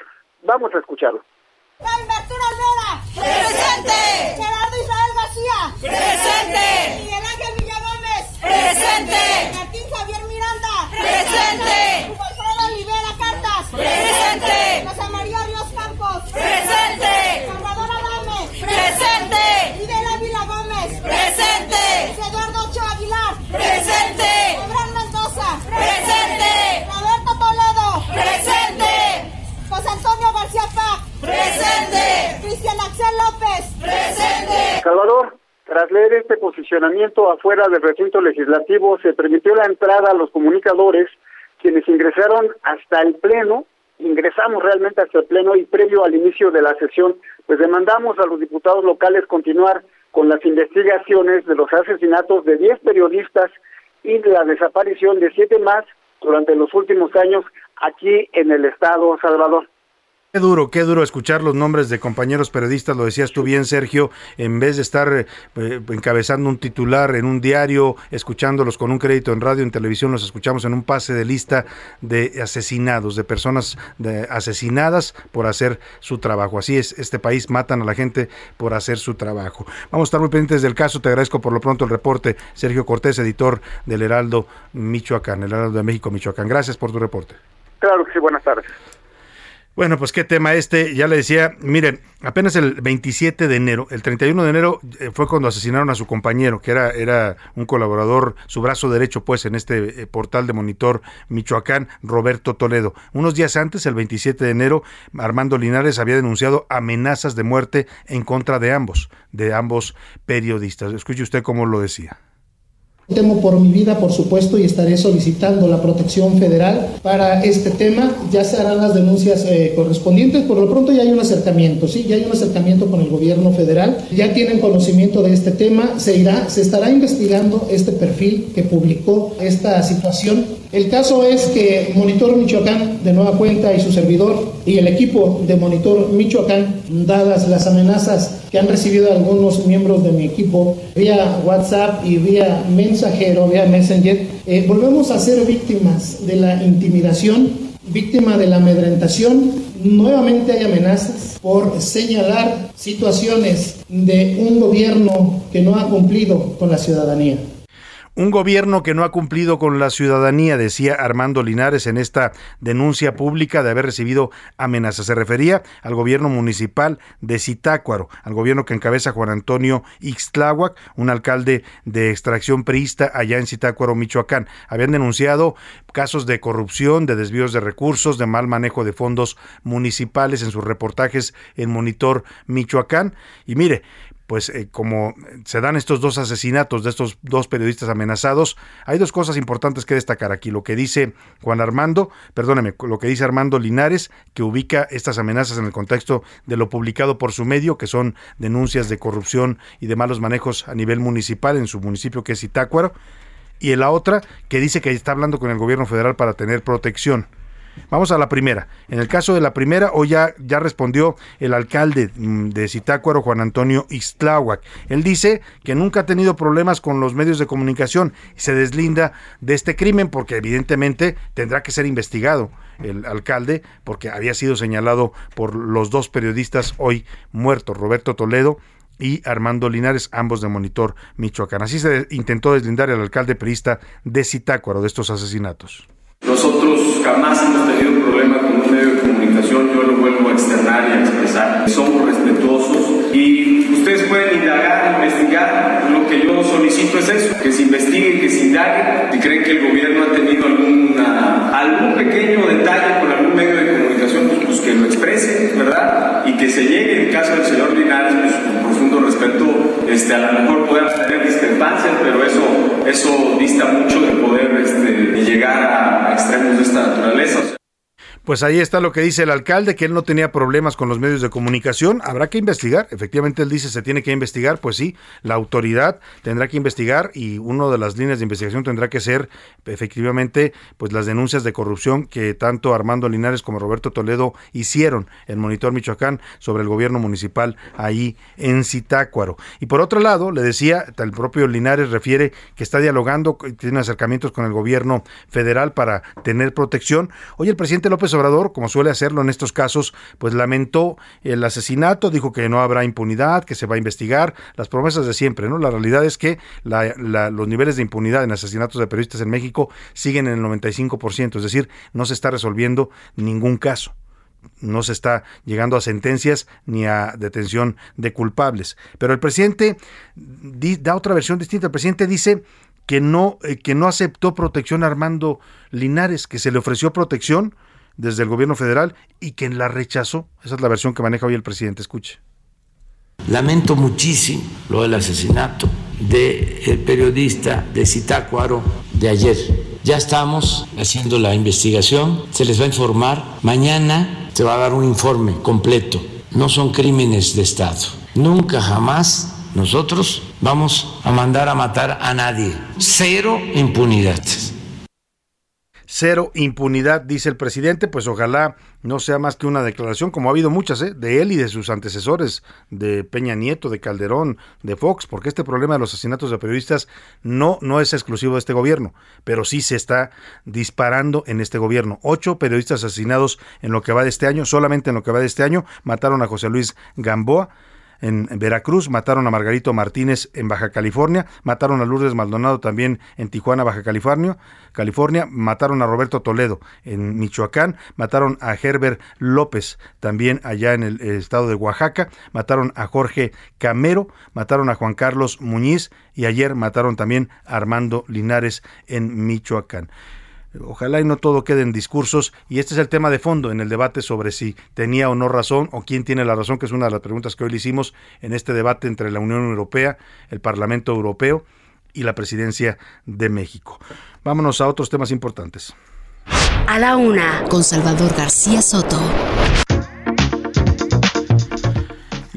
Vamos a escucharlo. ¡Presente! Gerardo Israel García. ¡Presente! Miguel Ángel Villagómez. ¡Presente! Martín Javier ¡Presente! Alfredo Olivera Cartas. ¡Presente! José María Ríos Campos. ¡Presente! Salvador Adame. ¡Presente! Fidel Ávila Gómez. ¡Presente! Eduardo Ocho Aguilar. ¡Presente! Abraham Mendoza. ¡Presente! Roberto Toledo. ¡Presente! José Antonio García Paz. ¡Presente! Cristian Axel López. ¡Presente! Salvador. Tras leer este posicionamiento afuera del recinto legislativo, se permitió la entrada a los comunicadores, quienes ingresaron hasta el Pleno, ingresamos realmente hasta el Pleno y previo al inicio de la sesión, pues demandamos a los diputados locales continuar con las investigaciones de los asesinatos de 10 periodistas y la desaparición de siete más durante los últimos años aquí en el estado Salvador. Qué duro, qué duro escuchar los nombres de compañeros periodistas, lo decías tú bien, Sergio, en vez de estar eh, encabezando un titular en un diario, escuchándolos con un crédito en radio, en televisión, los escuchamos en un pase de lista de asesinados, de personas asesinadas por hacer su trabajo. Así es, este país matan a la gente por hacer su trabajo. Vamos a estar muy pendientes del caso, te agradezco por lo pronto el reporte, Sergio Cortés, editor del Heraldo Michoacán, el Heraldo de México Michoacán. Gracias por tu reporte. Claro que sí, buenas tardes. Bueno, pues qué tema este, ya le decía, miren, apenas el 27 de enero, el 31 de enero eh, fue cuando asesinaron a su compañero, que era, era un colaborador, su brazo derecho pues en este eh, portal de monitor Michoacán, Roberto Toledo. Unos días antes, el 27 de enero, Armando Linares había denunciado amenazas de muerte en contra de ambos, de ambos periodistas. Escuche usted cómo lo decía. Temo por mi vida, por supuesto, y estaré solicitando la protección federal para este tema. Ya se harán las denuncias eh, correspondientes. Por lo pronto ya hay un acercamiento, sí, ya hay un acercamiento con el gobierno federal. Ya tienen conocimiento de este tema. Se irá, se estará investigando este perfil que publicó esta situación. El caso es que Monitor Michoacán, de nueva cuenta, y su servidor y el equipo de Monitor Michoacán, dadas las amenazas que han recibido algunos miembros de mi equipo vía WhatsApp y vía mensajero, Messenger, eh, volvemos a ser víctimas de la intimidación, víctima de la amedrentación. Nuevamente hay amenazas por señalar situaciones de un gobierno que no ha cumplido con la ciudadanía. Un gobierno que no ha cumplido con la ciudadanía, decía Armando Linares en esta denuncia pública de haber recibido amenazas. Se refería al gobierno municipal de Zitácuaro, al gobierno que encabeza Juan Antonio Ixtláhuac, un alcalde de extracción priista allá en Zitácuaro, Michoacán. Habían denunciado casos de corrupción, de desvíos de recursos, de mal manejo de fondos municipales en sus reportajes en Monitor Michoacán. Y mire, pues eh, como se dan estos dos asesinatos de estos dos periodistas amenazados, hay dos cosas importantes que destacar aquí. Lo que dice Juan Armando, perdóneme, lo que dice Armando Linares, que ubica estas amenazas en el contexto de lo publicado por su medio, que son denuncias de corrupción y de malos manejos a nivel municipal en su municipio que es Itácuaro, y en la otra que dice que está hablando con el gobierno federal para tener protección. Vamos a la primera. En el caso de la primera, hoy ya, ya respondió el alcalde mm, de Zitácuaro, Juan Antonio Ixtláhuac. Él dice que nunca ha tenido problemas con los medios de comunicación y se deslinda de este crimen porque evidentemente tendrá que ser investigado el alcalde porque había sido señalado por los dos periodistas hoy muertos, Roberto Toledo y Armando Linares, ambos de Monitor Michoacán. Así se intentó deslindar el alcalde perista de Zitácuaro de estos asesinatos. Nosotros jamás hemos tenido problema con un medio de comunicación, yo lo vuelvo a externar y a expresar. Somos respetuosos y ustedes pueden indagar, investigar. Lo que yo solicito es eso, que se investigue, que se indague. Si creen que el gobierno ha tenido algún pequeño detalle con algún medio de comunicación, pues, pues que lo exprese, ¿verdad? Y que se llegue, en el caso del señor Linares, pues este, a lo mejor podemos tener discrepancias, pero eso, eso dista mucho de poder este, llegar a extremos de esta naturaleza. Pues ahí está lo que dice el alcalde, que él no tenía problemas con los medios de comunicación. Habrá que investigar. Efectivamente, él dice se tiene que investigar. Pues sí, la autoridad tendrá que investigar y una de las líneas de investigación tendrá que ser efectivamente pues las denuncias de corrupción que tanto Armando Linares como Roberto Toledo hicieron en Monitor Michoacán sobre el gobierno municipal ahí en Zitácuaro. Y por otro lado, le decía, el propio Linares refiere que está dialogando, tiene acercamientos con el gobierno federal para tener protección. Hoy el presidente López Obrador, como suele hacerlo en estos casos, pues lamentó el asesinato, dijo que no habrá impunidad, que se va a investigar, las promesas de siempre, ¿no? La realidad es que los niveles de impunidad en asesinatos de periodistas en México siguen en el 95%, es decir, no se está resolviendo ningún caso no se está llegando a sentencias ni a detención de culpables. Pero el presidente da otra versión distinta. El presidente dice que no, eh, que no aceptó protección a Armando Linares, que se le ofreció protección, desde el gobierno federal y quien la rechazó. Esa es la versión que maneja hoy el presidente. Escuche. Lamento muchísimo lo del asesinato del periodista de Zitácuaro de ayer. Ya estamos haciendo la investigación, se les va a informar. Mañana se va a dar un informe completo. No son crímenes de Estado. Nunca jamás nosotros vamos a mandar a matar a nadie. Cero impunidad cero impunidad, dice el presidente, pues ojalá no sea más que una declaración, como ha habido muchas, ¿eh? de él y de sus antecesores, de Peña Nieto, de Calderón, de Fox, porque este problema de los asesinatos de periodistas no, no es exclusivo de este gobierno, pero sí se está disparando en este gobierno. Ocho periodistas asesinados en lo que va de este año, solamente en lo que va de este año, mataron a José Luis Gamboa, en Veracruz, mataron a Margarito Martínez en Baja California, mataron a Lourdes Maldonado también en Tijuana, Baja California, California, mataron a Roberto Toledo en Michoacán, mataron a Herbert López también allá en el estado de Oaxaca, mataron a Jorge Camero, mataron a Juan Carlos Muñiz y ayer mataron también a Armando Linares en Michoacán. Ojalá y no todo quede en discursos y este es el tema de fondo en el debate sobre si tenía o no razón o quién tiene la razón, que es una de las preguntas que hoy le hicimos en este debate entre la Unión Europea, el Parlamento Europeo y la Presidencia de México. Vámonos a otros temas importantes. A la una, con Salvador García Soto.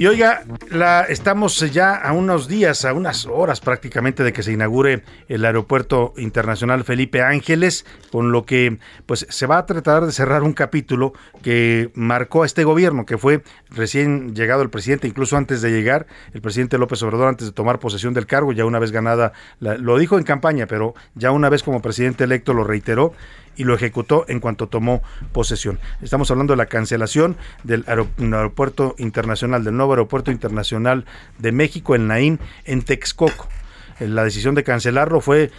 Y oiga, la, estamos ya a unos días, a unas horas prácticamente de que se inaugure el Aeropuerto Internacional Felipe Ángeles, con lo que pues se va a tratar de cerrar un capítulo que marcó a este gobierno, que fue recién llegado el presidente, incluso antes de llegar, el presidente López Obrador, antes de tomar posesión del cargo, ya una vez ganada, lo dijo en campaña, pero ya una vez como presidente electo lo reiteró y lo ejecutó en cuanto tomó posesión. Estamos hablando de la cancelación del aeropuerto internacional, del nuevo aeropuerto internacional de México, el Naín, en Texcoco. La decisión de cancelarlo fue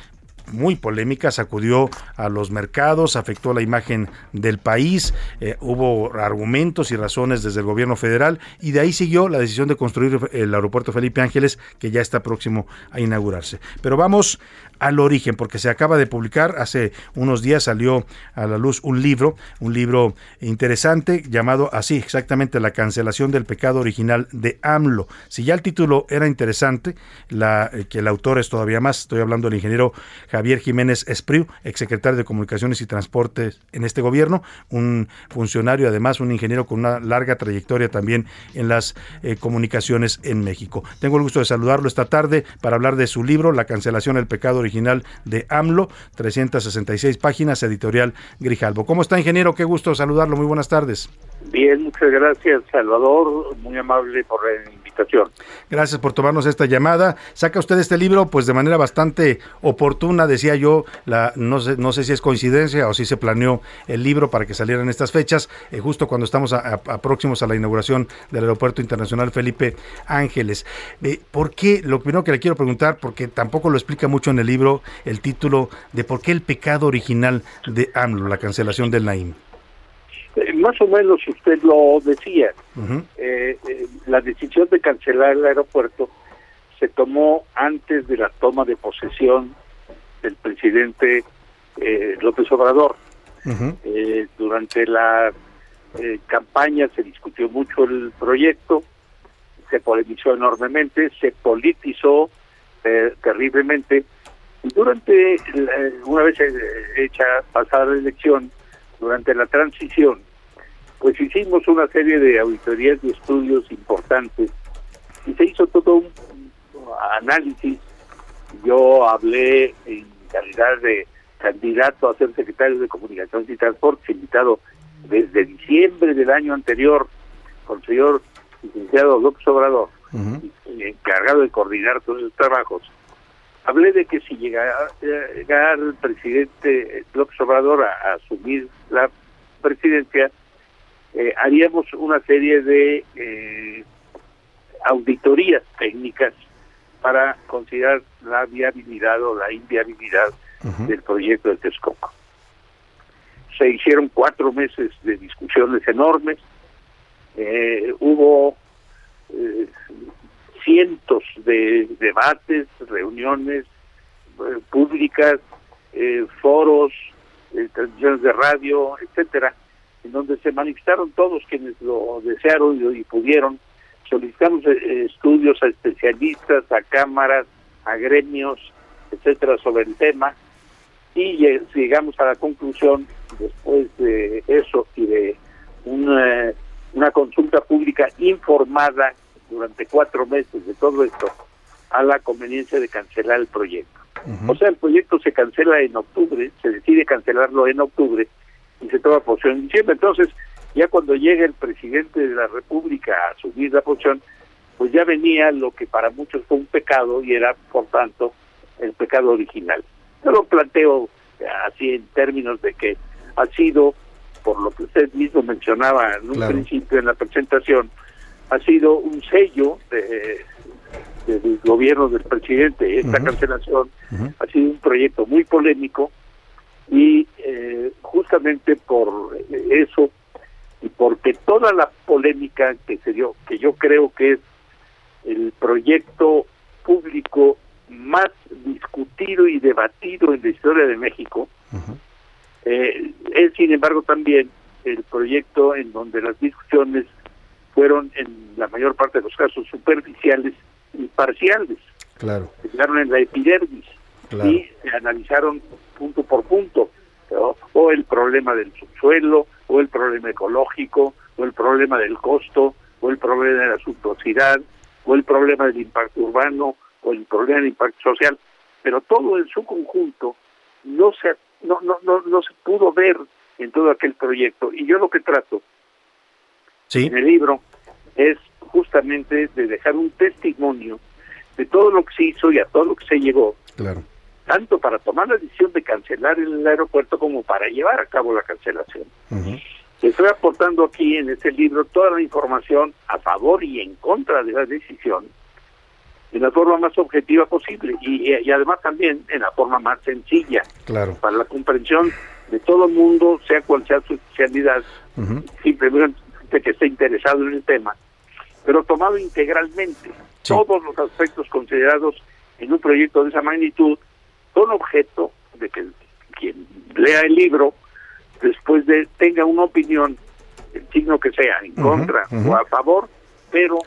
muy polémica, sacudió a los mercados, afectó la imagen del país, eh, hubo argumentos y razones desde el gobierno federal y de ahí siguió la decisión de construir el aeropuerto Felipe Ángeles que ya está próximo a inaugurarse. Pero vamos al origen, porque se acaba de publicar, hace unos días salió a la luz un libro, un libro interesante llamado así, exactamente La cancelación del pecado original de AMLO. Si ya el título era interesante, la, eh, que el autor es todavía más, estoy hablando del ingeniero Javier Jiménez Espriu, exsecretario de Comunicaciones y Transportes en este gobierno, un funcionario además, un ingeniero con una larga trayectoria también en las eh, comunicaciones en México. Tengo el gusto de saludarlo esta tarde para hablar de su libro, La cancelación del pecado original original de AMLO, 366 páginas, editorial Grijalbo. ¿Cómo está, ingeniero? Qué gusto saludarlo. Muy buenas tardes. Bien, muchas gracias, Salvador. Muy amable por la invitación. Gracias por tomarnos esta llamada. Saca usted este libro, pues de manera bastante oportuna, decía yo. La, no, sé, no sé si es coincidencia o si se planeó el libro para que salieran estas fechas, eh, justo cuando estamos a, próximos a la inauguración del Aeropuerto Internacional Felipe Ángeles. Eh, ¿Por qué? Lo primero que le quiero preguntar, porque tampoco lo explica mucho en el libro, el título de por qué el pecado original de AMLO, la cancelación del Naim. Eh, más o menos usted lo decía, eh, eh, la decisión de cancelar el aeropuerto se tomó antes de la toma de posesión del presidente López Obrador. durante la campaña se discutió mucho el proyecto, se polemizó enormemente, se politizó terriblemente durante, una vez hecha pasada la elección, durante la transición, pues hicimos una serie de auditorías y estudios importantes y se hizo todo un análisis. Yo hablé en calidad de candidato a ser secretario de Comunicaciones y Transportes, invitado desde diciembre del año anterior con el señor licenciado López Obrador, encargado de coordinar todos los trabajos. Hablé de que si llegara, el presidente López Obrador a asumir la presidencia, eh, haríamos una serie de eh, auditorías técnicas para considerar la viabilidad o la inviabilidad del proyecto de Texcoco. Se hicieron cuatro meses de discusiones enormes, eh, hubo cientos de debates, reuniones públicas, foros, transmisiones de radio, etcétera, en donde se manifestaron todos quienes lo desearon y, pudieron. Solicitamos eh, estudios a especialistas, a cámaras, a gremios, etcétera, sobre el tema y llegamos a la conclusión, después de eso y de una, una consulta pública informada durante cuatro meses de todo esto, a la conveniencia de cancelar el proyecto. O sea, el proyecto se cancela en octubre, se decide cancelarlo en octubre y se toma posición en diciembre. Entonces, ya cuando llega el presidente de la República a asumir la posición, pues ya venía lo que para muchos fue un pecado y era, por tanto, el pecado original. Yo lo planteo así en términos de que ha sido, por lo que usted mismo mencionaba en un principio en la presentación, ha sido un sello de, del gobierno del presidente. Esta cancelación ha sido un proyecto muy polémico y eh, justamente por eso y porque toda la polémica que se dio, que yo creo que es el proyecto público más discutido y debatido en la historia de México, eh, es sin embargo también el proyecto en donde las discusiones fueron en la mayor parte de los casos superficiales y parciales. Claro. Se quedaron en la epidermis y se analizaron punto por punto, o el problema del subsuelo, o el problema ecológico, o el problema del costo, o el problema de la suntuosidad, o el problema del impacto urbano, o el problema del impacto social, pero todo en su conjunto no se no, no, no, no se pudo ver en todo aquel proyecto. Y yo lo que trato en el libro es justamente de dejar un testimonio de todo lo que se hizo y a todo lo que se llegó. Claro. Tanto para tomar la decisión de cancelar el aeropuerto como para llevar a cabo la cancelación. Estoy aportando aquí en este libro toda la información a favor y en contra de la decisión en la forma más objetiva posible y, y además también en la forma más sencilla Claro. para la comprensión de todo el mundo, sea cual sea su especialidad, simplemente que esté interesado en el tema, pero tomado integralmente. Todos los aspectos considerados en un proyecto de esa magnitud con objeto de que quien lea el libro después de tenga una opinión, el signo que sea, en contra o a favor, pero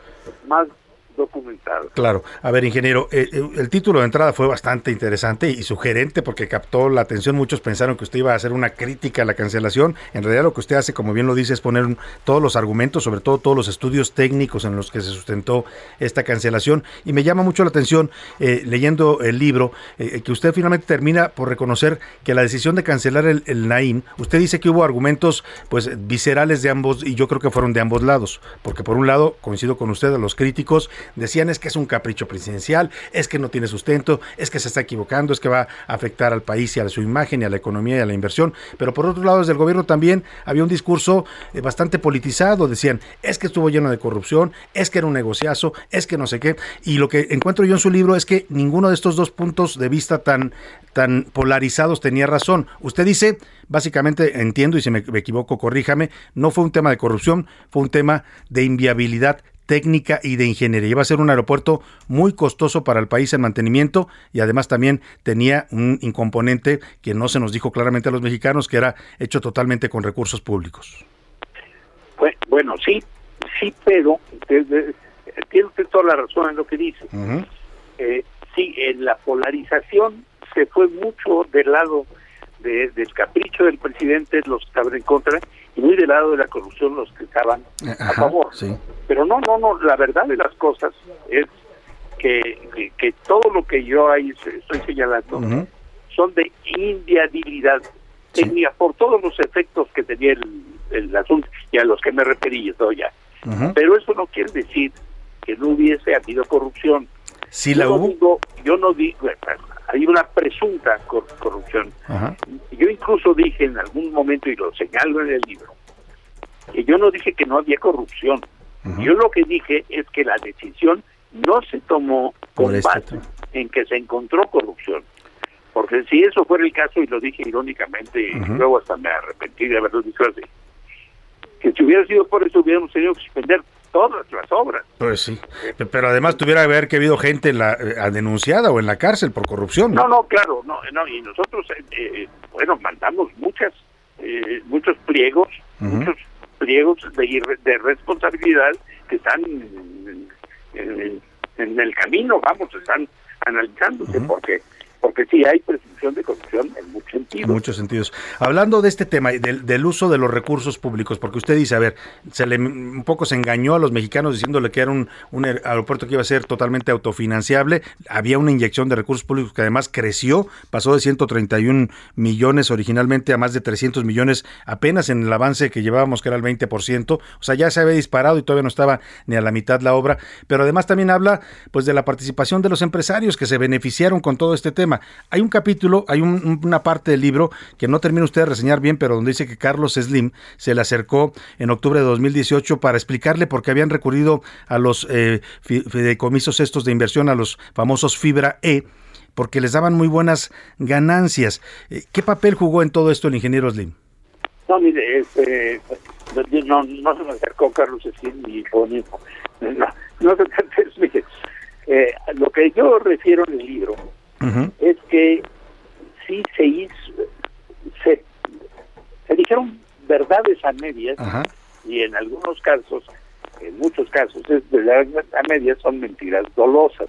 más documentado. Claro. A ver, ingeniero, eh, eh, el título de entrada fue bastante interesante y sugerente porque captó la atención. Muchos pensaron que usted iba a hacer una crítica a la cancelación. En realidad lo que usted hace, como bien lo dice, es poner todos los argumentos, sobre todo todos los estudios técnicos en los que se sustentó esta cancelación. Y me llama mucho la atención, eh, leyendo el libro, eh, que usted finalmente termina por reconocer que la decisión de cancelar el, el Naim, usted dice que hubo argumentos pues viscerales de ambos, y yo creo que fueron de ambos lados. Porque por un lado, coincido con usted, a los críticos decían es que es un capricho presidencial, es que no tiene sustento, es que se está equivocando, es que va a afectar al país y a su imagen y a la economía y a la inversión. Pero por otro lado, desde el gobierno también había un discurso eh, bastante politizado. Decían, es que estuvo lleno de corrupción, es que era un negociazo, es que no sé qué. Y lo que encuentro yo en su libro es que ninguno de estos dos puntos de vista tan, tan polarizados tenía razón. Usted dice, básicamente, entiendo y si me, me equivoco, corríjame, no fue un tema de corrupción, fue un tema de inviabilidad técnica y de ingeniería. Iba a ser un aeropuerto muy costoso para el país en mantenimiento y además también tenía un incomponente que no se nos dijo claramente a los mexicanos, que era hecho totalmente con recursos públicos. Bue- Bueno, sí, sí, pero desde- tiene usted toda la razón en lo que dice. Eh, sí, en la polarización se fue mucho del lado de- del capricho del presidente, los que estaban en contra, y muy del lado de la corrupción, los que estaban a favor. Sí. Pero no, no, no, la verdad de las cosas es que, que, que todo lo que yo ahí estoy señalando son de inviabilidad técnica por todos los efectos que tenía el, el asunto y a los que me referí yo ya. Pero eso no quiere decir que no hubiese habido corrupción. Sí yo la no hubo. digo, yo no digo, hay una presunta cor- corrupción. Ajá. Yo incluso dije en algún momento, y lo señalo en el libro, que yo no dije que no había corrupción. Yo lo que dije es que la decisión no se tomó con este base en que se encontró corrupción. Porque si eso fuera el caso, y lo dije irónicamente, y luego hasta me arrepentí de haberlo dicho así, que si hubiera sido por eso, hubiéramos tenido que suspender todas las obras. Pues sí. Pe- Pero además tuviera que haber que habido gente en la, eh, denunciada o en la cárcel por corrupción. No, no, claro, no, no y nosotros, eh, eh, bueno, mandamos muchas, eh, muchos pliegos, muchos pliegos de, de responsabilidad que están en, en- en el camino, vamos, están analizándose, porque porque sí hay presunción de corrupción en muchos En sentidos. muchos sentidos. Hablando de este tema del, del uso de los recursos públicos, porque usted dice, a ver, se le, un poco se engañó a los mexicanos diciéndole que era un, un aer- aeropuerto que iba a ser totalmente autofinanciable. Había una inyección de recursos públicos que además creció, pasó de 131 millones originalmente a más de 300 millones apenas en el avance que llevábamos, que era el 20%. O sea, ya se había disparado y todavía no estaba ni a la mitad la obra. Pero además también habla pues de la participación de los empresarios que se beneficiaron con todo este tema. Hay un capítulo, hay un- un- una parte del libro que no termina usted de reseñar bien, pero donde dice que Carlos Slim se le acercó en octubre de 2018 para explicarle por qué habían recurrido a los eh, fi- fideicomisos estos de inversión, a los famosos Fibra E, porque les daban muy buenas ganancias. Eh, ¿Qué papel jugó en todo esto el ingeniero Slim? No, mire, este, no, no se me acercó Carlos Slim ni mismo. No, no se mire. Eh, lo que yo refiero en el libro es que sí se hizo, se, se dijeron verdades a medias y en algunos casos, en muchos casos, es verdades a medias son mentiras dolosas.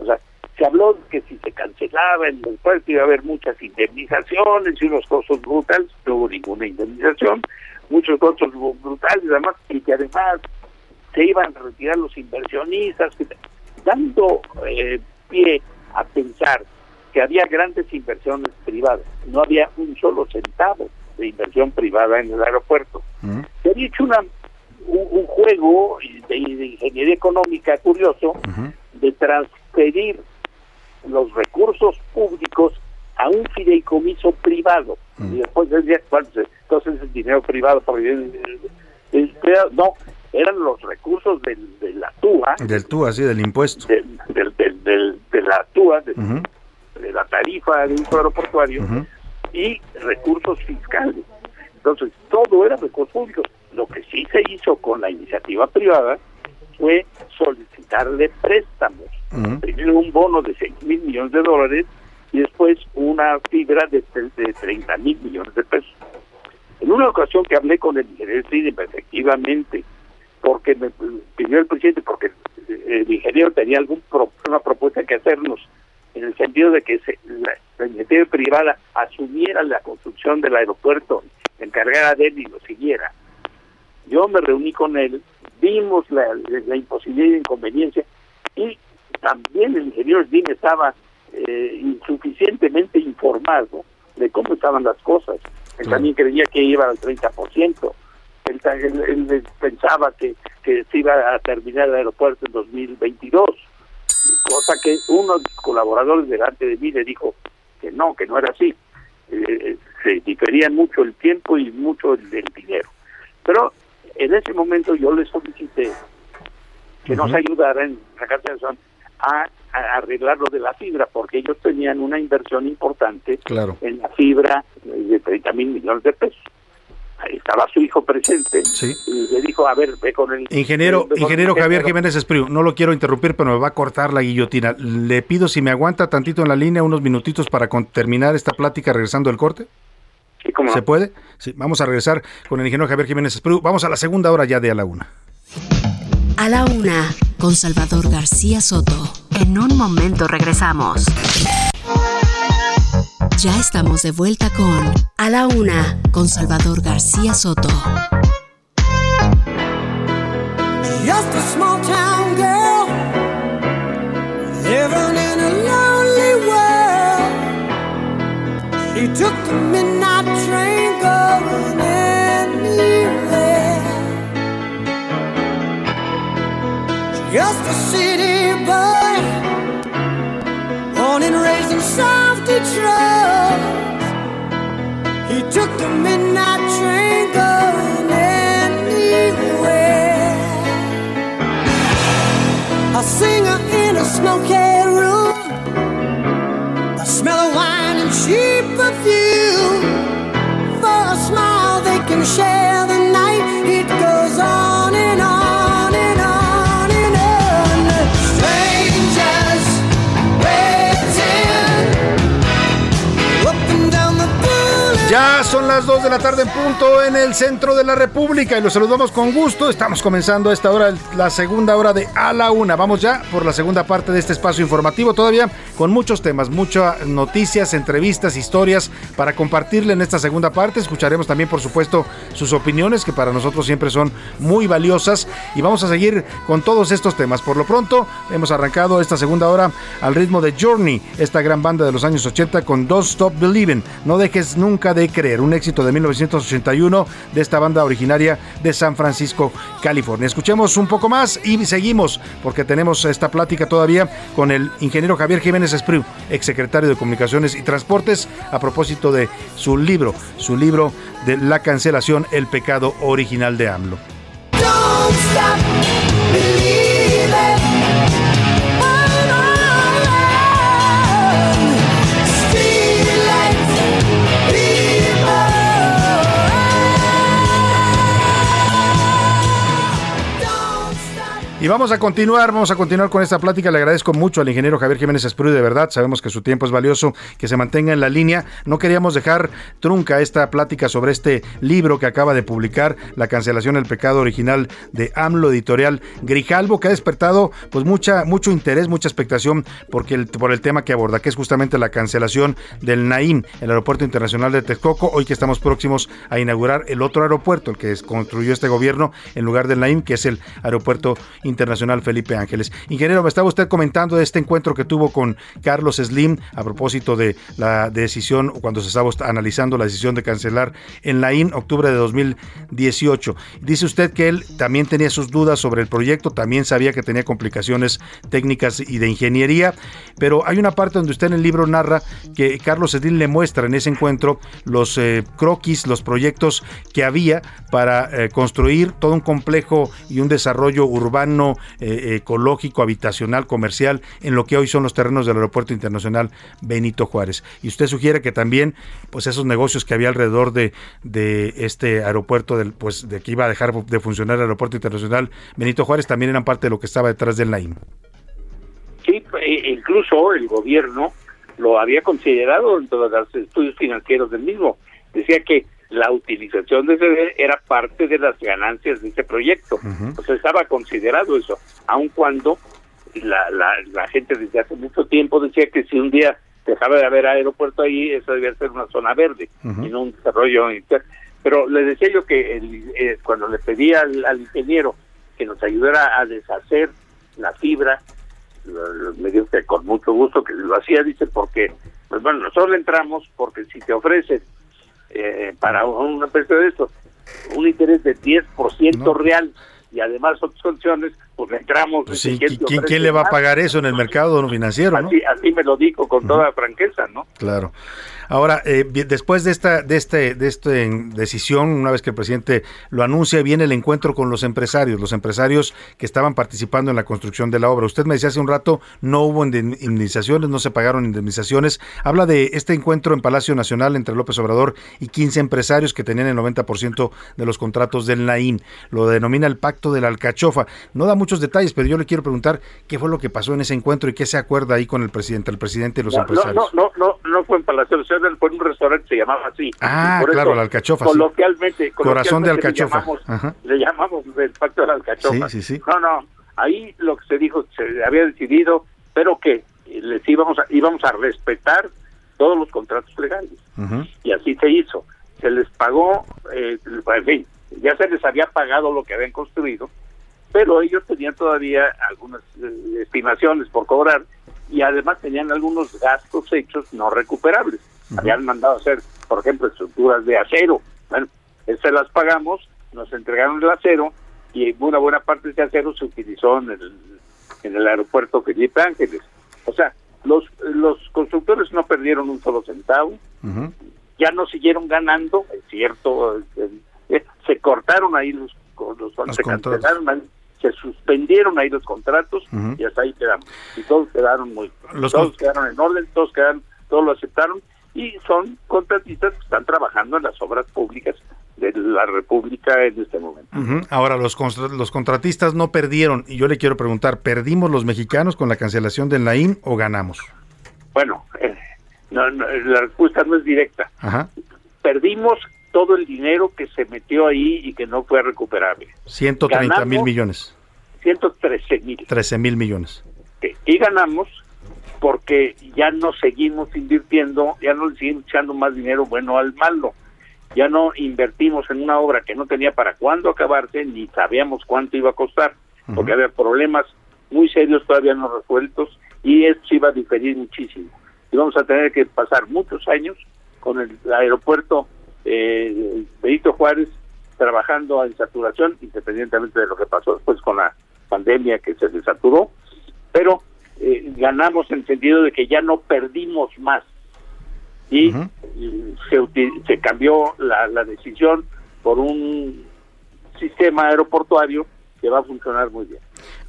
O sea, se habló que si se cancelaba el aeropuerto iba a haber muchas indemnizaciones y unos costos brutales, no hubo ninguna indemnización, muchos costos brutales, además, y que además se iban a retirar los inversionistas, dando eh, pie a pensar que había grandes inversiones privadas, no había un solo centavo de inversión privada en el aeropuerto. Se había hecho una, un, un juego de, de ingeniería económica curioso de transferir los recursos públicos a un fideicomiso privado. Y después decía, bueno, entonces el dinero privado privado. No, eran los recursos del, de la TUA, Del tú, así, del impuesto. del, del, del- del- de la TUA, de, la tarifa de uso aeroportuario y recursos fiscales. Entonces, todo era recursos públicos. Lo que sí se hizo con la iniciativa privada fue solicitarle préstamos. Primero un bono de 6 mil millones de dólares y después una fibra de, de 30 mil millones de pesos. En una ocasión que hablé con el ingeniero efectivamente, porque me pidió el presidente, porque el ingeniero tenía algún pro- una propuesta que hacernos, en el sentido de que se- la, la iniciativa privada asumiera la construcción del aeropuerto, se encargara de él y lo siguiera. Yo me reuní con él, vimos la, la imposibilidad y inconveniencia, y también el ingeniero Slim estaba eh, insuficientemente informado de cómo estaban las cosas. Él también creía que iba al 30%. Él, ta- él- él pensaba que, que se iba a terminar el aeropuerto en 2022, cosa que uno de los colaboradores delante de mí le dijo que no, que no era así. Eh, se diferían mucho el tiempo y mucho el, el dinero. Pero en ese momento yo le solicité que nos ayudaran en la Carta a, a arreglar lo de la fibra, porque ellos tenían una inversión importante Claro. en la fibra de 30 mil millones de pesos. Ahí estaba su hijo presente y le dijo, a ver, ve con el... Ingeniero, ve con el ingeniero Javier. Jiménez Espriu, no lo quiero interrumpir, pero me va a cortar la guillotina. Le pido si me aguanta tantito en la línea, unos minutitos para con- terminar esta plática regresando del corte. ¿Se puede? Sí, vamos a regresar con el ingeniero Javier Jiménez Espriu. Vamos a la segunda hora ya de a la una. A la una, con Salvador García Soto. En un momento regresamos. Ya estamos de vuelta con A la una, con Salvador García Soto. Just a small town girl living in a lonely world. She took the He took the midnight train going anywhere. A singer in a smoky room. The smell of wine and cheap perfume. For a smile they can share son las 2 de la tarde en punto en el centro de la República y los saludamos con gusto. Estamos comenzando a esta hora la segunda hora de A la Una. Vamos ya por la segunda parte de este espacio informativo, todavía con muchos temas, muchas noticias, entrevistas, historias para compartirle en esta segunda parte. Escucharemos también, por supuesto, sus opiniones que para nosotros siempre son muy valiosas y vamos a seguir con todos estos temas. Por lo pronto, hemos arrancado esta segunda hora al ritmo de Journey, esta gran banda de los años 80 con Don't Stop Believing. No dejes nunca de creer, un éxito de 1981 de esta banda originaria de San Francisco, California. Escuchemos un poco más y seguimos porque tenemos esta plática todavía con el ingeniero Javier Jiménez Espriu, exsecretario de Comunicaciones y Transportes, a propósito de su libro, su libro de la cancelación, el pecado original de AMLO. Y vamos a continuar, vamos a continuar con esta plática. Le agradezco mucho al ingeniero Javier Jiménez Espriu, de verdad, sabemos que su tiempo es valioso, que se mantenga en la línea. No queríamos dejar trunca esta plática sobre este libro que acaba de publicar, La cancelación del pecado original de AMLO Editorial Grijalvo, que ha despertado pues mucha mucho interés, mucha expectación porque por el tema que aborda, que es justamente la cancelación del Naim, el aeropuerto internacional de Texcoco, hoy que estamos próximos a inaugurar el otro aeropuerto, el que construyó este gobierno en lugar del Naim, que es el aeropuerto internacional Internacional Felipe Ángeles. Ingeniero, me estaba usted comentando de este encuentro que tuvo con Carlos Slim a propósito de la decisión, cuando se estaba analizando la decisión de cancelar en la IN, octubre de 2018. Dice usted que él también tenía sus dudas sobre el proyecto, también sabía que tenía complicaciones técnicas y de ingeniería, pero hay una parte donde usted en el libro narra que Carlos Slim le muestra en ese encuentro los eh, croquis, los proyectos que había para eh, construir todo un complejo y un desarrollo urbano, eh, ecológico, habitacional, comercial, en lo que hoy son los terrenos del Aeropuerto Internacional Benito Juárez. Y usted sugiere que también, pues esos negocios que había alrededor de, de este aeropuerto, del, pues de que iba a dejar de funcionar el Aeropuerto Internacional Benito Juárez, también eran parte de lo que estaba detrás del NAIM. Sí, e incluso el gobierno lo había considerado en todos los estudios financieros del mismo. Decía que la utilización de ese era parte de las ganancias de ese proyecto. O sea, estaba considerado eso, aun cuando la, la, gente desde hace mucho tiempo decía que si un día dejaba de haber aeropuerto ahí, eso debía ser una zona verde y no un desarrollo Pero le decía yo que eh, cuando le pedía al, ingeniero que nos ayudara a deshacer la fibra, me dijo que con mucho gusto que lo hacía, dice, porque, pues bueno, nosotros le entramos porque si te ofrecen eh, para una empresa de esto un interés de 10% real y además otras condiciones, pues entramos. Pues ¿quién, le va a pagar eso en el mercado financiero? Así, así me lo digo con toda franqueza, ¿no? Claro. Ahora, eh, después de esta, de este, de esta decisión, una vez que el presidente lo anuncia, viene el encuentro con los empresarios, los empresarios que estaban participando en la construcción de la obra. Usted me decía hace un rato, no hubo indemnizaciones, no se pagaron indemnizaciones. Habla de este encuentro en Palacio Nacional entre López Obrador y 15 empresarios que tenían el 90% de los contratos del NAIN. Lo denomina el Pacto de la Alcachofa. No da muchos detalles, pero yo le quiero preguntar qué fue lo que pasó en ese encuentro y qué se acuerda ahí con el presidente, el presidente y los empresarios. No, no, no, no, fue en Palacio fue en un restaurante, se llamaba así. Ah, claro, la alcachofa. Coloquialmente, Corazón de alcachofa. Le llamamos, el pacto de la alcachofa. Sí, sí, sí. No, no, ahí lo que se dijo, se había decidido, pero que les íbamos a, íbamos a respetar todos los contratos legales. Y así se hizo. Se les pagó, eh, en fin, ya se les había pagado lo que habían construido, pero ellos tenían todavía algunas eh, estimaciones por cobrar y además tenían algunos gastos hechos no recuperables. Habían mandado hacer, por ejemplo, estructuras de acero. Bueno, se las pagamos, nos entregaron el acero y una buena parte de ese acero se utilizó en el, en el aeropuerto Felipe Ángeles. O sea, los, los constructores no perdieron un solo centavo, ya no siguieron ganando, es cierto, eh, se cortaron ahí los, los, se cancelaron se suspendieron ahí los contratos y hasta ahí quedamos. Y todos quedaron muy, todos quedaron en orden, todos quedaron, todos lo aceptaron y son contratistas que están trabajando en las obras públicas de la República en este momento. Ahora, los, los contratistas no perdieron, y yo le quiero preguntar, ¿perdimos los mexicanos con la cancelación del NAIM o ganamos? Bueno, eh, la respuesta no es directa. Perdimos todo el dinero que se metió ahí y que no fue recuperable. 130 mil millones. 113 mil. 13 mil millones. Y ganamos porque ya no seguimos invirtiendo, ya no le seguimos echando más dinero bueno al malo. Ya no invertimos en una obra que no tenía para cuándo acabarse, ni sabíamos cuánto iba a costar, porque había problemas muy serios todavía no resueltos y esto iba a diferir muchísimo. Y vamos a tener que pasar muchos años con el, aeropuerto eh, Benito Juárez trabajando en saturación, independientemente de lo que pasó después con la pandemia que se desaturó, pero eh, ganamos en sentido de que ya no perdimos más y se, se cambió la, la decisión por un sistema aeroportuario que va a funcionar muy bien.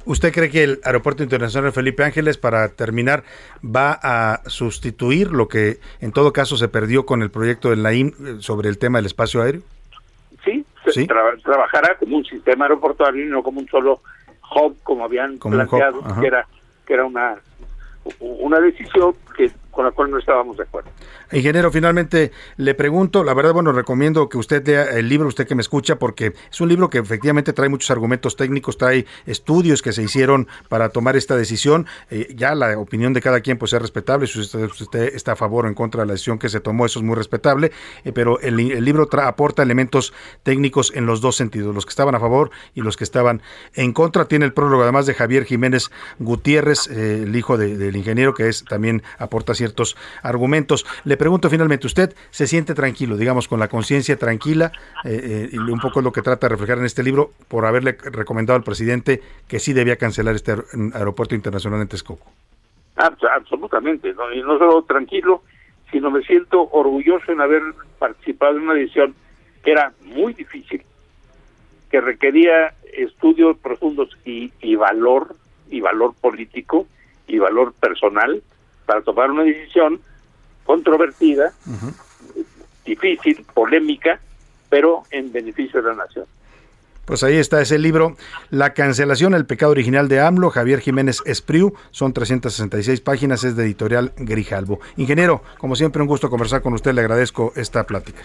¿Usted cree que el Aeropuerto Internacional Felipe Ángeles, para terminar, va a sustituir lo que en todo caso se perdió con el proyecto de la IN eh, sobre el tema del espacio aéreo? Sí, ¿Sí? trabajará como un sistema aeroportuario y no como un solo hub como habían planteado, que era que era una una decisión que con la cual no estábamos de acuerdo. Ingeniero, finalmente le pregunto, la verdad, bueno, recomiendo que usted lea el libro, usted que me escucha, porque es un libro que efectivamente trae muchos argumentos técnicos, trae estudios que se hicieron para tomar esta decisión. Eh, ya la opinión de cada quien pues es respetable, si usted, está a favor o en contra de la decisión que se tomó, eso es muy respetable, eh, pero el, libro aporta elementos técnicos en los dos sentidos, los que estaban a favor y los que estaban en contra. Tiene el prólogo además de Javier Jiménez Gutiérrez, eh, el hijo de, del ingeniero, que es también aporta ciertos argumentos. Le pregunto finalmente, ¿usted se siente tranquilo, digamos, con la conciencia tranquila? Eh, eh, un poco lo que trata de reflejar en este libro por haberle recomendado al presidente que sí debía cancelar este aeropuerto internacional en Texcoco. Absolutamente, ¿no? y no solo tranquilo, sino me siento orgulloso en haber participado en una decisión que era muy difícil, que requería estudios profundos y valor, y valor político, y valor personal, para tomar una decisión controvertida, difícil, polémica, pero en beneficio de la nación. Pues ahí está ese libro, La cancelación, el pecado original de AMLO, Javier Jiménez Espriu, son 366 páginas, es de editorial Grijalbo. Ingeniero, como siempre un gusto conversar con usted, le agradezco esta plática.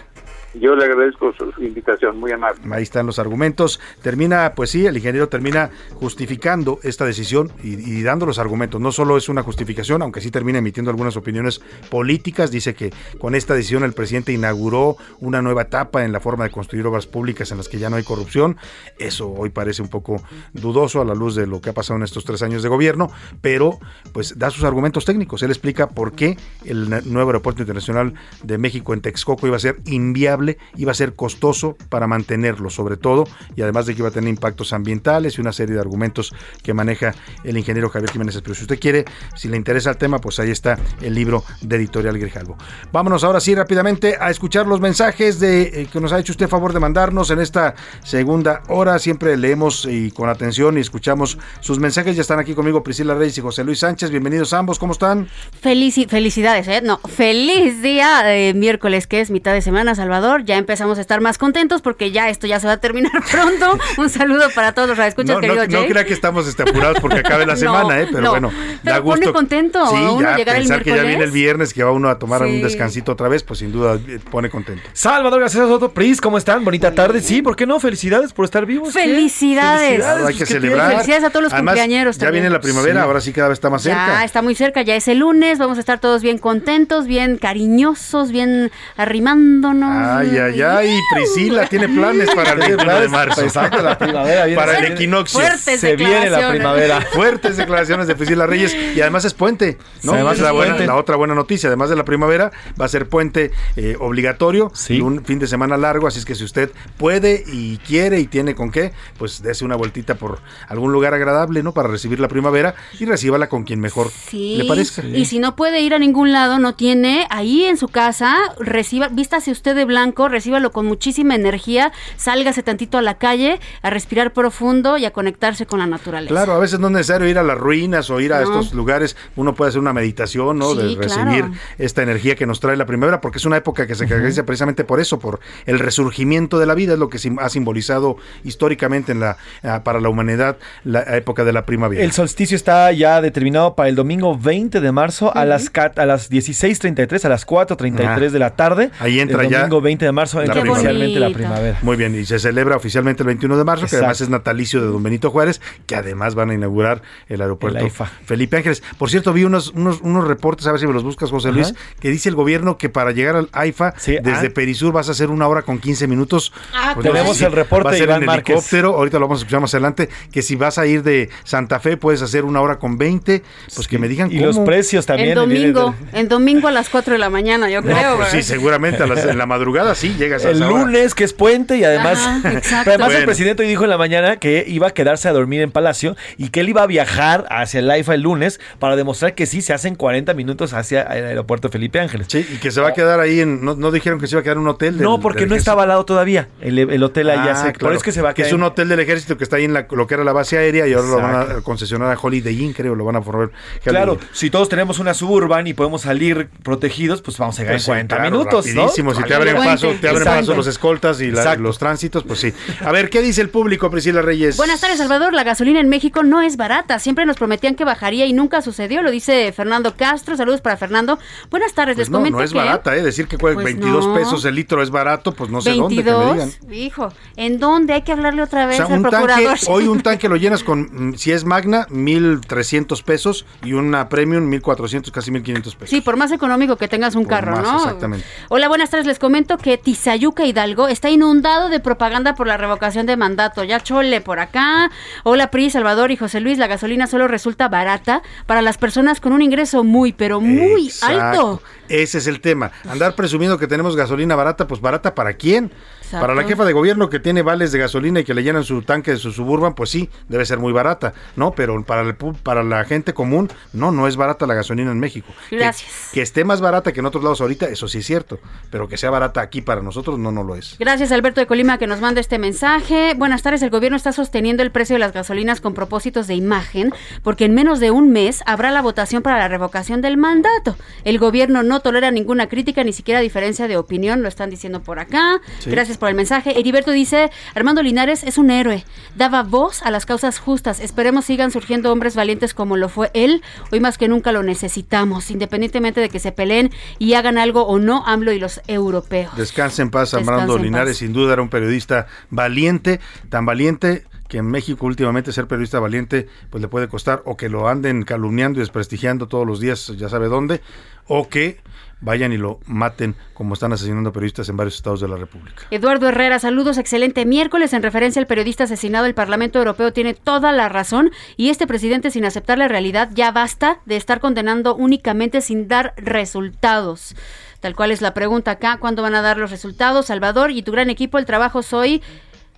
Yo le agradezco su, invitación, muy amable. Ahí están los argumentos. Termina, pues sí, el ingeniero termina justificando esta decisión y, dando los argumentos. No solo es una justificación, aunque sí termina emitiendo algunas opiniones políticas. Dice que con esta decisión el presidente inauguró una nueva etapa en la forma de construir obras públicas en las que ya no hay corrupción. Eso hoy parece un poco dudoso a la luz de lo que ha pasado en estos tres años de gobierno, pero pues da sus argumentos técnicos. Él explica por qué el nuevo aeropuerto internacional de México en Texcoco iba a ser inviable iba a ser costoso para mantenerlo, sobre todo, y además de que iba a tener impactos ambientales y una serie de argumentos que maneja el ingeniero Javier Jiménez Pero si usted quiere, si le interesa el tema, pues ahí está el libro de Editorial Grijalvo. Vámonos ahora sí rápidamente a escuchar los mensajes de eh, que nos ha hecho usted favor de mandarnos en esta segunda hora. Siempre leemos y con atención y escuchamos sus mensajes. Ya están aquí conmigo Priscila Reyes y José Luis Sánchez. Bienvenidos ambos, ¿cómo están? Felici felicidades, ¿eh? No, feliz día de miércoles, que es mitad de semana, Salvador ya empezamos a estar más contentos porque ya esto ya se va a terminar pronto. Un saludo para todos los radioescuchas, no, querido no, no crea que estamos este, apurados porque acabe la semana, ¿eh? Pero bueno, pero da gusto. pone contento sí, uno ya, llegar pensar el que ya viene el viernes, que va uno a tomar Sí. un descansito otra vez, pues sin duda eh, pone contento. Salvador García Soto, Pris, ¿cómo están? Bonita tarde. Sí, ¿por qué no? Felicidades por estar vivos. Felicidades. Hay pues, que ¿qué celebrar. Felicidades a todos los Además, cumpleañeros Ya también. viene la primavera, Sí. ahora sí cada vez está más cerca. Ya está muy cerca, ya es el lunes, vamos a estar todos bien contentos, bien cariñosos, bien arrimándonos. Ay, ay, ay, Priscila tiene planes para el 21 de marzo. Exacto, la primavera viene. Para el equinoccio. Fuertes Se viene la primavera. Fuertes declaraciones de Priscila Reyes y además es puente, ¿no? Sí, además es la, buena- otra buena noticia, además de la primavera, va a ser puente eh, obligatorio Sí. y un fin de semana largo, así es que si usted puede y quiere y tiene con qué, pues dése una vueltita por algún lugar agradable, ¿no? Para recibir la primavera y recíbala con quien mejor Sí, le parezca. y si no puede ir a ningún lado, no tiene, ahí en su casa, reciba, vístase usted de blanco, recíbalo con muchísima energía, sálgase tantito a la calle, a respirar profundo y a conectarse con la naturaleza. Claro, a veces no es necesario ir a las ruinas o ir a No. estos lugares. Uno puede hacer una meditación, ¿no? de recibir claro. esta energía que nos trae la primavera, porque es una época que se caracteriza precisamente por eso, por el resurgimiento de la vida, es lo que ha simbolizado históricamente en la, ah, para la humanidad la época de la primavera. El solsticio está ya determinado para el domingo 20 de marzo a las a las 16:33 a las 4:33 Ah. de la tarde. Ahí entra el ya domingo 20 de marzo la entra oficialmente la primavera. Muy bien, y se celebra oficialmente el 21 de marzo, que además es natalicio de don Benito Juárez, que además van a inaugurar el aeropuerto El. Felipe Ángeles. Por cierto, vi unos, unos, unos reportes, a ver si me los buscas, José Ajá. Luis, que dice el gobierno que para llegar al AIFA, Sí, desde ah. Perisur vas a hacer una hora con 15 minutos. Ah, Pues no tenemos sé si el reporte va a de ser Iván en Márquez. helicóptero, ahorita lo vamos a escuchar más adelante, que si vas a ir de Santa Fe puedes hacer una hora con 20, pues que me digan Y cómo. los precios también. En vienen domingo, en domingo a las 4 de la mañana, yo No, creo. pues sí, seguramente a las- en la madrugada sí llegas a El esa hora. lunes, que es puente, y además, Ajá, exacto. pero además el presidente hoy dijo en la mañana que iba a quedarse a dormir en Palacio y que él iba a viajar hacia el AIFA el lunes para demostrar que sí se hacen 40 minutos hacia el aeropuerto Felipe Ángeles. Sí, y que se va a quedar ahí en. No, no dijeron que se iba a quedar en un hotel. del- No, porque del no estaba al lado todavía. El, el hotel allá Ah, se, Por claro. eso es que se va a quedar. es un hotel del ejército que está ahí en la, lo que era la base aérea y ahora lo van a Exacto. concesionar a Holiday Inn, creo, lo van a formar. Claro, si todos tenemos una suburban y podemos salir protegidos, pues vamos a llegar Pues en sí, 40 claro, minutos, ¿no? rapidísimo, si te abren Bueno, paso, te abren paso los escoltas y la- los tránsitos, pues sí. A ver, ¿qué dice el público, Priscila Reyes? Buenas tardes, Salvador. La gasolina en México no es barata. Siempre nos prometían que bajaría y nunca sucedió. Lo dice Fernando Castro. Saludos para Fernando. Buenas tardes. Pues Les no, comento no es que barata, ¿eh? Decir que Pues 22 no. pesos el litro es barato, pues no sé dónde que me 22. digan. Hijo, ¿en dónde hay que hablarle otra O vez sea, al un tanque, procurador? hoy un tanque lo llenas con, mm, si es magna, 1.300 pesos y una premium, 1.400, casi 1.500 pesos. Sí, por más económico que tengas un Por carro, más, ¿no? exactamente. Hola, buenas tardes. Les comento que Tizayuca Hidalgo está inundado de propaganda por la revocación de mandato. Ya chole por acá. Hola, Pri, Salvador y José Luis. La gasolina solo resulta barata para las personas con un ingreso muy, pero muy Exacto. alto. Ese es el tema. Andar presumiendo que tenemos gasolina barata, pues barata para quién? Exacto. Para la jefa de gobierno que tiene vales de gasolina y que le llenan su tanque de su suburban, pues sí, debe ser muy barata, ¿no? Pero para, el para la gente común, no, no es barata la gasolina en México. Que- Gracias. Que, esté más barata que en otros lados ahorita, eso sí es cierto, pero que sea barata aquí para nosotros, no, no lo es. Gracias Alberto de Colima que nos manda este mensaje. Buenas tardes, el gobierno está sosteniendo el precio de las gasolinas con propósitos de imagen porque en menos de un mes habrá la votación para la revocación del mandato. El gobierno no tolera ninguna crítica, ni siquiera diferencia de opinión, lo están diciendo por acá. Sí. Gracias por el mensaje. Heriberto dice, Armando Linares es un héroe, daba voz a las causas justas. Esperemos sigan surgiendo hombres valientes como lo fue él. Hoy más que nunca lo necesitamos, independientemente de que se peleen y hagan algo o no AMLO y los europeos. Descanse en paz, Armando Linares, paz. sin duda era un periodista valiente, tan valiente que en México últimamente ser periodista valiente pues le puede costar o que lo anden calumniando y desprestigiando todos los días, ya sabe dónde, o que vayan y lo maten como están asesinando periodistas en varios estados de la República. Eduardo Herrera, saludos, excelente miércoles. En referencia al periodista asesinado, el Parlamento Europeo tiene toda la razón y este presidente, sin aceptar la realidad, ya basta de estar condenando únicamente sin dar resultados. Tal cual es la pregunta acá, ¿cuándo van a dar los resultados? Salvador y tu gran equipo, el trabajo soy...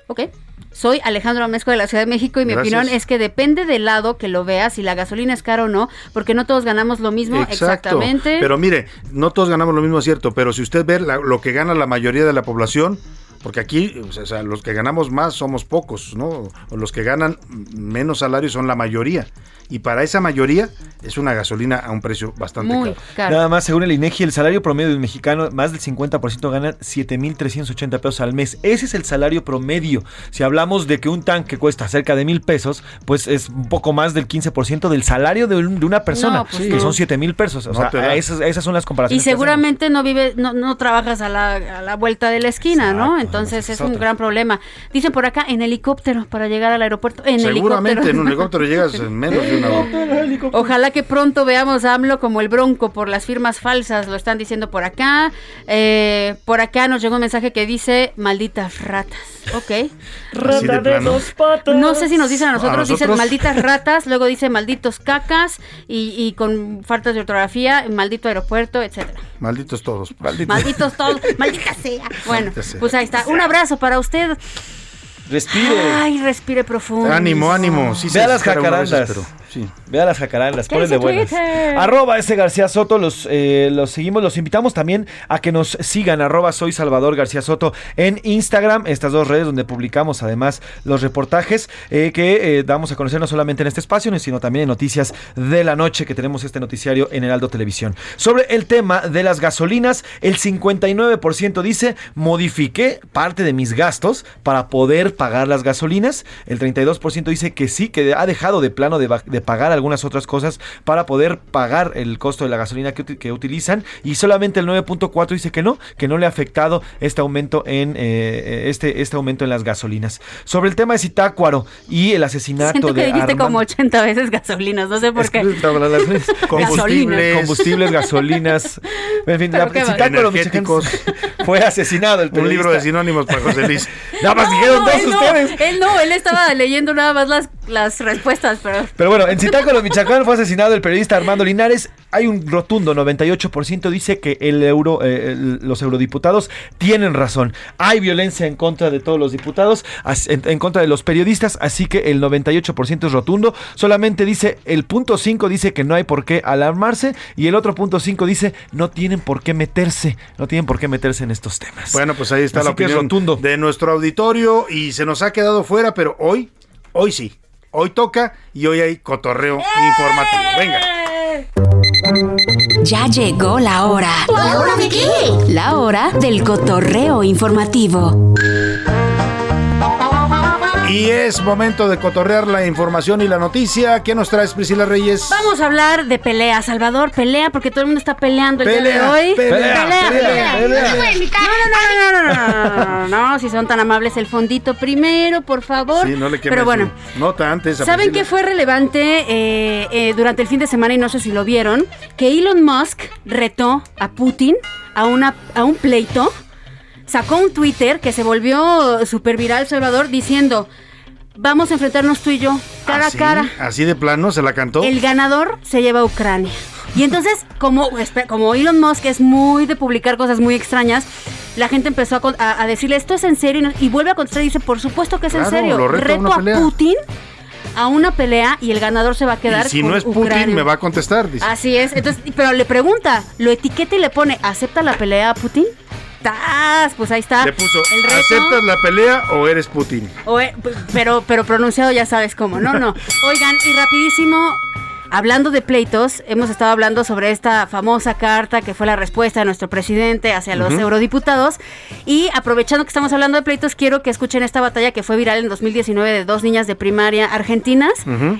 Ok. Soy Alejandro Amesco de la Ciudad de México y mi Gracias. opinión es que depende del lado que lo veas, si la gasolina es cara o no, porque no todos ganamos lo mismo Exacto. exactamente. Pero mire, no todos ganamos lo mismo, es cierto, pero si usted ve la- lo que gana la mayoría de la población, porque aquí, o sea, los que ganamos más somos pocos, ¿no? Los que ganan menos salarios son la mayoría. Y para esa mayoría es una gasolina a un precio bastante caro. Nada más, según el INEGI, el salario promedio de un mexicano, más del 50% gana 7.380 pesos al mes. Ese es el salario promedio. Si hablamos de que un tanque cuesta cerca de mil pesos, pues es un poco más del 15% del salario de, un- de una persona, No, pues que son 7 mil pesos. O No sea, esas, esas son las Y comparaciones. que seguramente no vive, no, no trabajas a la, a la vuelta de la esquina, ¿no? Entonces es es un gran problema. Dicen por acá en helicóptero para llegar al aeropuerto. En Seguramente helicóptero. en un helicóptero llegas en menos de una Ojalá que pronto veamos a AMLO como el bronco por las firmas falsas, lo están diciendo por acá. Eh, por acá nos llegó un mensaje que dice malditas ratas. Ok. Así de plano. No sé si nos dicen a nosotros, ¿A dicen malditas ratas, luego dice malditos cacas y, y con faltas de ortografía, maldito aeropuerto, etcétera. Malditos todos. Malditos todos, maldita sea. Bueno, Maldita sea. pues ahí está. Un abrazo para usted. Respire. Ay, respire profundo. Ánimo, ánimo. Sí se Vea las veces, jacarandas. pero sí. Vea las jacarandas, ¿Qué ponle de buenas. Twitter? Arroba ese García Soto, los, eh, los seguimos, los invitamos también a que nos sigan, arroba soy Salvador García Soto en Instagram, estas dos redes donde publicamos además los reportajes eh, que eh, damos a conocer no solamente en este espacio, sino también en Noticias de la Noche, que tenemos este noticiario en Heraldo Televisión. Sobre el tema de las gasolinas, el 59% dice, modifiqué parte de mis gastos para poder pagar las gasolinas. El 32% dice que sí, que ha dejado de plano de, de pagar algunas otras cosas para poder pagar el costo de la gasolina que, uti- que utilizan. Y solamente el 9.4% dice que no, que no le ha afectado este aumento en eh, este, este aumento en las gasolinas. Sobre el tema de Zitácuaro y el asesinato Siento que de dijiste Armando- como 80 veces gasolinas, no sé por qué. Combustibles. combustibles, gasolinas. En fin, la. Michoacán, fue asesinado el Un libro de periodista. sinónimos para José Luis. Nada más No, dijeron no, dos él no, ustedes. él no, él estaba leyendo nada más las, las respuestas, pero Pero bueno, en Zitácuaro, Michoacán, fue asesinado el periodista Armando Linares. Hay un rotundo 98% dice que el euro, eh, el- los eurodiputados tienen razón. Hay violencia en contra de todos los diputados, en, en contra de los periodistas, así que el 98% es rotundo. Solamente dice, el punto 5 dice que no hay por qué alarmarse y el otro punto 5 dice, no tienen por qué meterse, no tienen por qué meterse en estos temas. Bueno, pues ahí está Así la que es opinión rotundo. de nuestro auditorio y se nos ha quedado fuera, pero hoy, hoy sí. Hoy toca y hoy hay cotorreo informativo. Venga. Ya llegó la hora. ¿La hora de qué? La hora del cotorreo informativo. Y es momento de cotorrear la información y la noticia. ¿Qué nos traes, Priscila Reyes? Vamos a hablar de pelea, Salvador, pelea, porque todo el mundo está peleando el día Pelea, de hoy. pelea, pelea, pelea. No, no, no, no, no, no, no, no, no, si son tan amables, el fondito primero, por favor. Sí, no le Pero bueno, su nota antes. a ¿Saben qué fue relevante eh, eh, durante el fin de semana y no sé si lo vieron? Que Elon Musk retó a Putin a, una, a un pleito. Sacó un Twitter que se volvió súper viral, Salvador, diciendo, vamos a enfrentarnos tú y yo, cara ¿Así? a cara. Así de plano se la cantó. El ganador se lleva a Ucrania. Y entonces, como, como Elon Musk es muy de publicar cosas muy extrañas, la gente empezó a, con- a- a decirle, ¿esto es en serio? Y, vuelve a contestar y dice, por supuesto que es Claro, en serio. lo reto a una a pelea". Putin a una pelea y el ganador se va a quedar Y si con no es Ucrania. Putin, me va a contestar. Dice. Así es. Entonces, pero le pregunta, lo etiqueta y le pone, ¿acepta la pelea a Putin? ¡Tas! Pues ahí está. Le puso, el reto. ¿aceptas la pelea o eres Putin? O, p- pero, pero pronunciado ya sabes cómo. No, no. Oigan, y rapidísimo, hablando de pleitos, hemos estado hablando sobre esta famosa carta que fue la respuesta de nuestro presidente hacia los eurodiputados. Y aprovechando que estamos hablando de pleitos, quiero que escuchen esta batalla que fue viral en 2019 de dos niñas de primaria argentinas.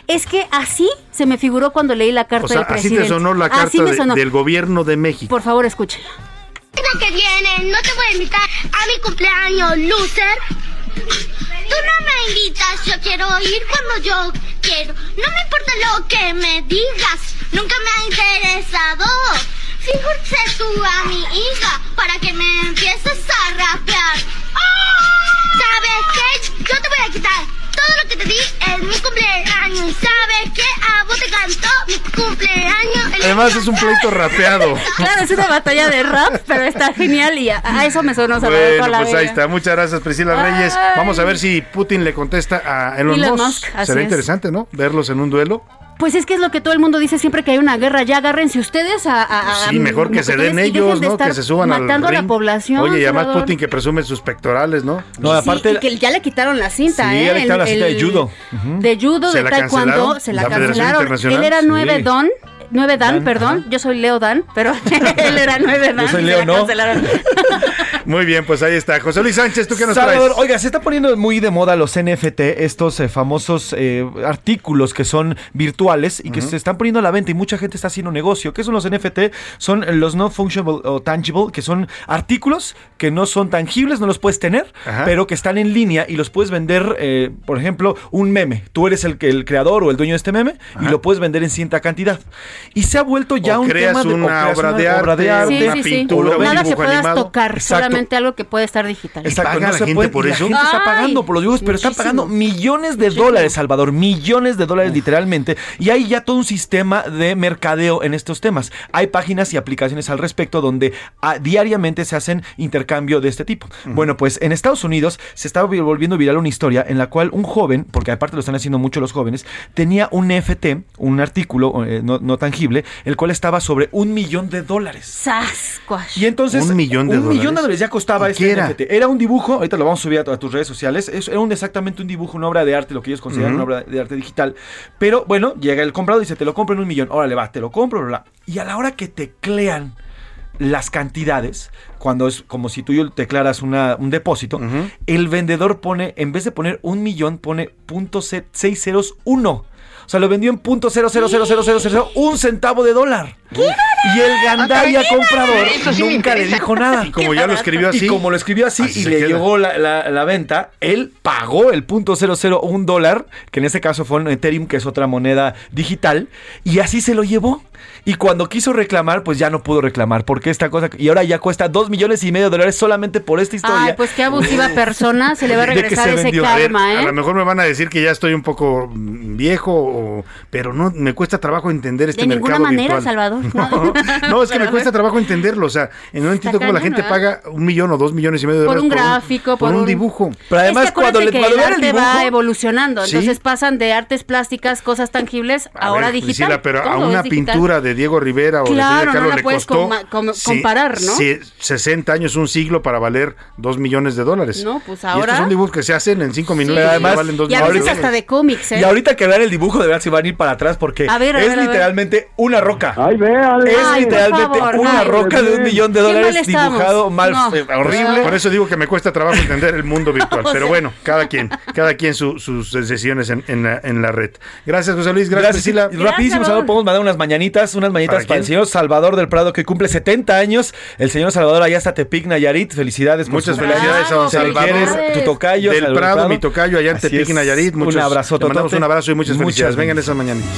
Es que así se me figuró cuando leí la carta O sea, del así presidente. te sonó la Así carta me de- sonó. del gobierno de México. Por favor, escúchenla. Que viene, no te voy a invitar a mi cumpleaños, loser. Tú no me invitas, yo quiero ir cuando yo quiero. No me importa lo que me digas, nunca me ha interesado. Fíjate tú a mi hija para que me empieces a rapear. ¿Sabes qué? Yo te voy a quitar todo lo que te di en mi cumpleaños. ¿Sabes qué? A vos te cantó mi cumpleaños. Además es un pleito rapeado. Claro, es una batalla de rap, pero está genial y a, a eso me sonó Salvador Bueno, con la pues ahí está. Muchas gracias, Priscila Reyes. Vamos a ver si Putin le contesta a Elon, Elon Musk. Será es. interesante, ¿no? Verlos en un duelo. Pues es que es lo que todo el mundo dice siempre que hay una guerra. Ya agárrense ustedes a. a- a- Sí, mejor que se den ellos, de ¿no? Que se suban al Matando a la ring. población. Oye, y además. Putin que presume sus pectorales, ¿no? No, Sí, y que ya le quitaron la cinta, Sí, ¿eh? ya le quitaron la El- cinta de judo. De judo, ¿Se de la taekwondo, cancelaron? se la, ¿La cancelaron. Internacional? Él era Sí. 9 don. 9 Dan, Dan, perdón. Yo soy Leo Dan, pero él era 9 Dan. Yo soy y se Leo, la ¿no? cancelaron. Muy bien, pues ahí está. José Luis Sánchez, ¿tú qué nos Salvador, traes? oiga, se está poniendo muy de moda los NFT, estos eh, famosos eh, artículos que son virtuales y que se están poniendo a la venta y mucha gente está haciendo negocio. ¿Qué son los NFT? Son los no fungible o tangible, que son artículos que no son tangibles, no los puedes tener, Ajá. pero que están en línea y los puedes vender, eh, por ejemplo, un meme. Tú eres el, que- el creador o el dueño de este meme y lo puedes vender en cierta cantidad. Y se ha vuelto ya O un creas tema de o una creas obra una de obra de arte, arte, una Sí, sí, sí. pintura, un Nada que dibujo puedas animado. tocar, Exacto. Solamente algo que puede estar digital. Exacto, paga no la se gente puede- por la eso? gente está pagando por los dibujos, pero están pagando millones de dólares, Salvador, millones de dólares literalmente. Y hay ya todo un sistema de mercadeo en estos temas. Hay páginas y aplicaciones al respecto donde ah, diariamente se hacen intercambio de este tipo. Bueno, pues en Estados Unidos se está vi- volviendo viral una historia en la cual un joven, porque aparte lo están haciendo mucho los jóvenes, tenía un NFT, un artículo eh, no, no tangible, el cual estaba sobre un millón de dólares. Sasquatch. Y entonces. ¿Un millón de un millón de dólares? Ya costaba ¿Y este era? NFT. Era un dibujo, ahorita lo vamos a subir a, tu- a tus redes sociales. Es, era un, exactamente un dibujo, una obra de arte, lo que ellos consideran una obra de arte digital. Pero bueno, llega el comprador y dice: Te lo compro en un millón. Órale, va, te lo compro, bla, bla. Y a la hora que teclean las cantidades, cuando es como si tú declaras una, un depósito, el vendedor pone, en vez de poner un millón, pone punto se- seis ceros uno. O sea, lo vendió en punto cero cero cero cero cero cero un centavo de dólar. Y el gandalla comprador Eso sí me nunca le interesa. dijo nada. Y como ya lo escribió así. Y como lo escribió así, Así y se le queda. llegó la, la- la venta, él pagó el punto un dólar, que en este caso fue en Ethereum, que es otra moneda digital, y así se lo llevó. Y cuando quiso reclamar, pues ya no pudo reclamar, porque esta cosa, y ahora ya cuesta dos millones y medio de dólares solamente por esta historia. Ay, pues qué abusiva persona. Se le va a De regresar se ese vendió. A ver, karma, a ¿eh? lo mejor me van a decir que ya estoy un poco mm, viejo, o- pero no me cuesta trabajo entender este De mercado ninguna manera, virtual. Salvador. No, no, es que me cuesta trabajo entenderlo. O sea, no entiendo cómo la gente ¿verdad? paga un millón o dos millones y medio de Por dólares un gráfico, por, por un, un- dibujo. Pero además, es que cuando le acuérdate cuando que el vean el arte dibujo, va evolucionando. Sí. Entonces pasan de artes plásticas, cosas tangibles, A ahora ver, digital. Priscila, pero a una pintura de de Diego Rivera o Claro, de Frida no Kahlo la le puedes costó com- comparar, ¿no? sí, 60 años, un siglo para valer 2 millones de dólares. No, pues Y estos ahora- son dibujos que se hacen en 5 minutos y además- valen 2 Y a millones. veces hasta de cómics, ¿eh? Y ahorita que vean el dibujo, de verdad se van a ir para atrás porque A ver, a es ver, a ver. literalmente una roca. Ay, vea, Es Ay, literalmente favor, una ay. roca de un millón de dólares mal dibujado mal, No. eh, horrible. Por eso digo que me cuesta trabajo entender el mundo virtual. Pero sea. bueno, cada quien, cada quien su- sus decisiones en, en la, en la red. Gracias, José Luis. Gracias, Priscila. Y Rapidísimo, Salvador, podemos mandar unas mañanitas, unas mañanitas ¿Para para, el señor Salvador del Prado, que cumple 70 años. El señor Salvador allá está Tepic, Nayarit. Felicidades. Muchas felicidades a don Se Salvador. tu tocayo. Del Salvador Prado, mi tocayo allá en Así Tepic, es. Nayarit. Muchos, un abrazo, te mandamos un abrazo y muchas felicidades. Vengan Muchas esas mañanitas.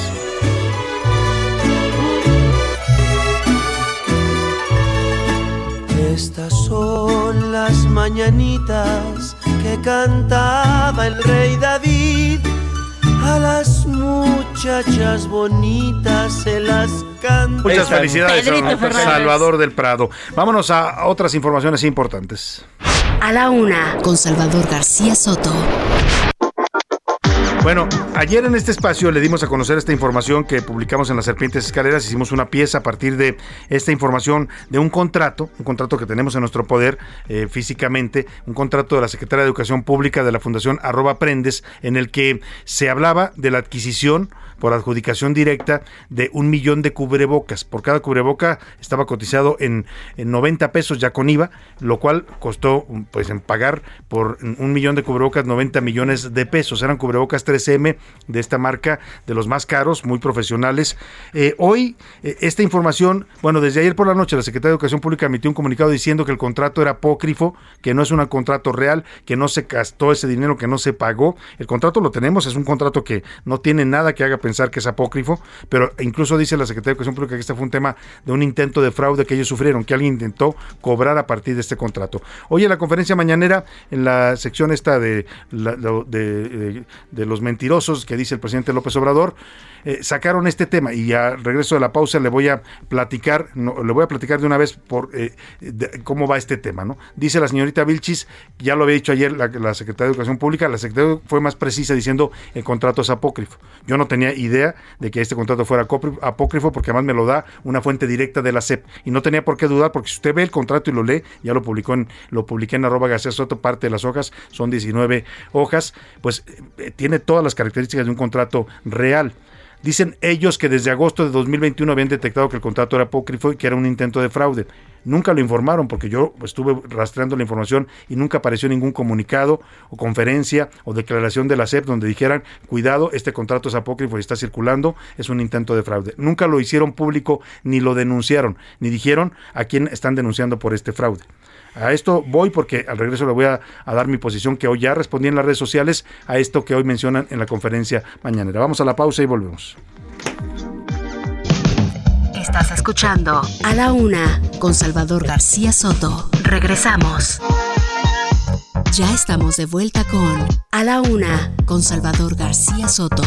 Estas son las mañanitas que cantaba el rey David. A las muchachas bonitas se las canta. Muchas felicidades. Salvador del Prado. Vámonos a otras informaciones importantes. A la una, con Salvador García Soto. Bueno, ayer en este espacio le dimos a conocer esta información que publicamos en las Serpientes Escaleras. Hicimos una pieza a partir de esta información de un contrato, un contrato que tenemos en nuestro poder eh, físicamente, un contrato de la Secretaría de Educación Pública de la Fundación Arroba Aprendes, en el que se hablaba de la adquisición por adjudicación directa de un millón de cubrebocas. Por cada cubreboca estaba cotizado en, en 90 pesos ya con IVA, lo cual costó pues en pagar por un millón de cubrebocas 90 millones de pesos. Eran cubrebocas 3M de esta marca, de los más caros, muy profesionales. Eh, hoy eh, esta información, bueno, desde ayer por la noche la Secretaría de Educación Pública emitió un comunicado diciendo que el contrato era apócrifo, que no es un contrato real, que no se gastó ese dinero, que no se pagó. El contrato lo tenemos, es un contrato que no tiene nada que haga pensar que es apócrifo, pero incluso dice la Secretaría de Educación Pública que este fue un tema de un intento de fraude que ellos sufrieron, que alguien intentó cobrar a partir de este contrato. Hoy en la conferencia mañanera, en la sección esta de, de, de- de los mentirosos que dice el presidente López Obrador, eh, sacaron este tema y al regreso de la pausa le voy a platicar, no, le voy a platicar de una vez por eh, cómo va este tema, ¿no? Dice la señorita Vilchis, ya lo había dicho ayer la, Secretaría de Educación Pública, la Secretaría fue más precisa diciendo el contrato es apócrifo. Yo no tenía idea de que este contrato fuera apócrifo- porque además me lo da una fuente directa de la SEP y no tenía por qué dudar porque si usted ve el contrato y lo lee, ya lo publicó en lo publiqué en arroba Soto, parte de las hojas son 19 hojas, pues eh, tiene todas las características de un contrato real. Dicen ellos que desde agosto de 2021 habían detectado que el contrato era apócrifo y que era un intento de fraude. Nunca lo informaron porque yo estuve rastreando la información y nunca apareció ningún comunicado o conferencia o declaración de la SEP donde dijeran, cuidado, este contrato es apócrifo y está circulando, es un intento de fraude. Nunca lo hicieron público ni lo denunciaron, ni dijeron a quién están denunciando por este fraude. A esto voy porque al regreso le voy a, dar mi posición que hoy ya respondí en las redes sociales a esto que hoy mencionan en la conferencia mañanera. Vamos a la pausa y volvemos. Estás escuchando A la una, con Salvador García Soto. Regresamos. Ya estamos de vuelta con A la una, con Salvador García Soto.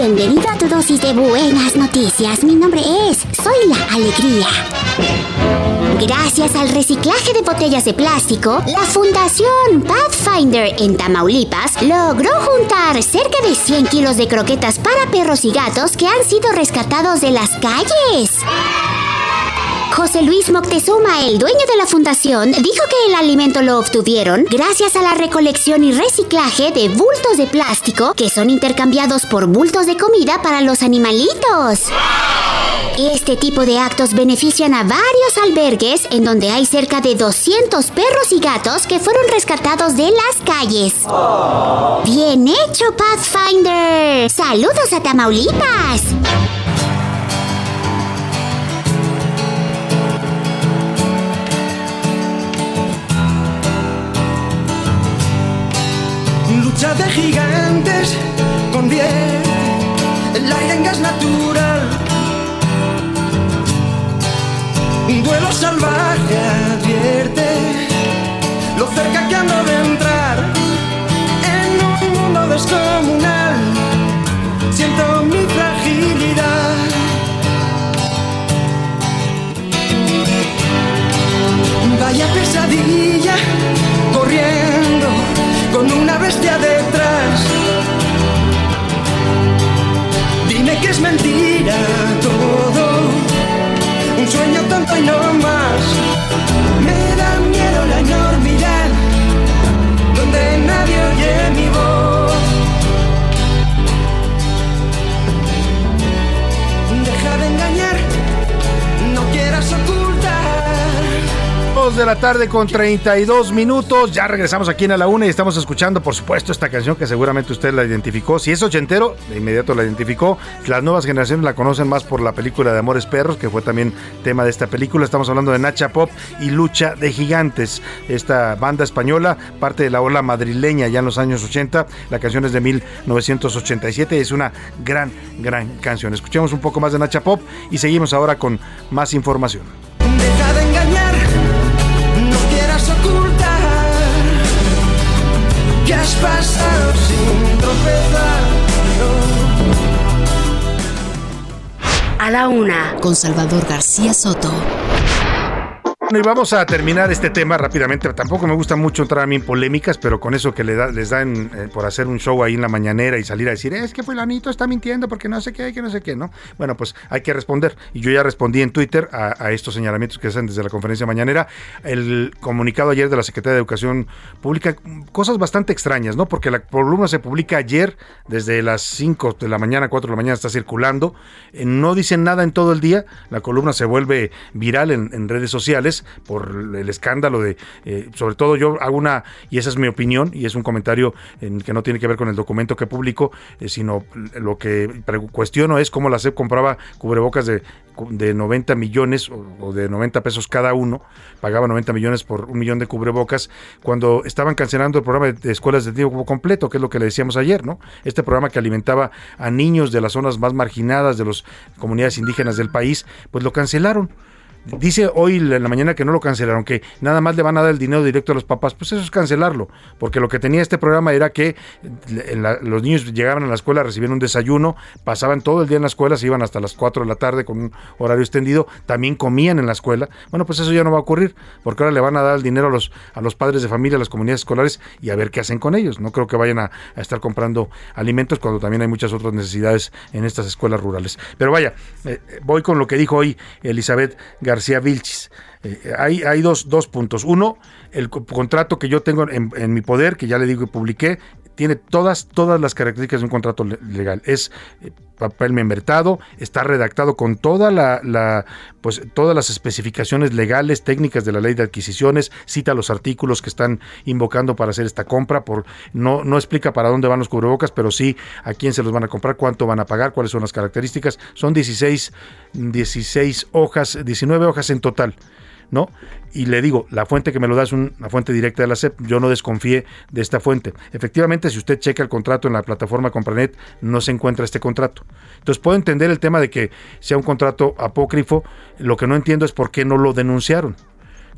Bienvenido a tu dosis de buenas noticias. Mi nombre es Soy la Alegría. Gracias al reciclaje de botellas de plástico, la Fundación Pathfinder en Tamaulipas logró juntar cerca de 100 kilos de croquetas para perros y gatos que han sido rescatados de las calles. José Luis Moctezuma, el dueño de la fundación, dijo que el alimento lo obtuvieron gracias a la recolección y reciclaje de bultos de plástico que son intercambiados por bultos de comida para los animalitos. Este tipo de actos benefician a varios albergues en donde hay cerca de 200 perros y gatos que fueron rescatados de las calles. Bien hecho, Pathfinder. Saludos a Tamaulipas. Lucha de gigantes convierte el aire en gas natural. Un duelo salvaje advierte lo cerca que ando de entrar en un mundo descomunal. Siento mi fragilidad. Vaya pesadilla corriendo con una bestia detrás. Dime que es mentira todo, un sueño tonto y no más. Me da miedo la enormidad, donde nadie oye mi tarde con 32 minutos. Ya regresamos aquí en A la Una y estamos escuchando, por supuesto, esta canción que seguramente usted la identificó. Si es ochentero, de inmediato la identificó. Las nuevas generaciones la conocen más por la película de Amores Perros, que fue también tema de esta película. Estamos hablando de Nacha Pop y Lucha de Gigantes. Esta banda española, parte de la ola madrileña ya en los años 80. La canción es de 1987 y es una gran, gran canción. Escuchemos un poco más de Nacha Pop y seguimos ahora con más información. Has pasado sin tropezar. A la una, con Salvador García Soto. Bueno, y vamos a terminar este tema rápidamente. Tampoco me gusta mucho entrar a mí en polémicas, pero con eso que le da, les dan eh, por hacer un show ahí en la mañanera y salir a decir, es que fulanito está mintiendo porque no sé qué, que no sé qué, ¿no? Bueno, pues hay que responder. Y yo ya respondí en Twitter a, a estos señalamientos que hacen desde la conferencia mañanera. El comunicado ayer de la Secretaría de Educación Pública, cosas bastante extrañas, ¿no? Porque la columna se publica ayer, desde las 5 de la mañana, 4 de la mañana está circulando. Eh, no dicen nada en todo el día. La columna se vuelve viral en, en redes sociales por el escándalo de, eh, sobre todo yo hago una, y esa es mi opinión, y es un comentario en que no tiene que ver con el documento que publico, eh, sino lo que cuestiono es cómo la SEP compraba cubrebocas de, de 90 millones o, de 90 pesos cada uno, pagaba 90 millones por un millón de cubrebocas, cuando estaban cancelando el programa de escuelas de tiempo completo, que es lo que le decíamos ayer, ¿no? Este programa que alimentaba a niños de las zonas más marginadas de las comunidades indígenas del país, pues lo cancelaron. Dice hoy en la mañana que no lo cancelaron, que nada más le van a dar el dinero directo a los papás. Pues eso es cancelarlo, porque lo que tenía este programa era que la- los niños llegaban a la escuela, recibían un desayuno, pasaban todo el día en la escuela, se iban hasta las 4 de la tarde con un horario extendido, también comían en la escuela. Bueno, pues eso ya no va a ocurrir, porque ahora le van a dar el dinero a los, a los padres de familia, a las comunidades escolares y a ver qué hacen con ellos. No creo que vayan a, a estar comprando alimentos cuando también hay muchas otras necesidades en estas escuelas rurales. Pero vaya, eh, voy con lo que dijo hoy Elizabeth García Vilchis. Eh, hay hay dos, dos puntos. Uno, el co- contrato que yo tengo en, en mi poder, que ya le digo que publiqué, tiene todas, todas las características de un contrato le- legal. Es eh, papel membretado, está redactado con toda la, la, pues, todas las especificaciones legales, técnicas de la ley de adquisiciones, cita los artículos que están invocando para hacer esta compra, por, no, no explica para dónde van los cubrebocas, pero sí a quién se los van a comprar, cuánto van a pagar, cuáles son las características. Son 16, 16 hojas, 19 hojas en total. ¿No? Y le digo, la fuente que me lo da es un- una fuente directa de la SEP, yo no desconfíe de esta fuente. Efectivamente, si usted checa el contrato en la plataforma Compranet, no se encuentra este contrato. Entonces puedo entender el tema de que sea un contrato apócrifo, lo que no entiendo es por qué no lo denunciaron.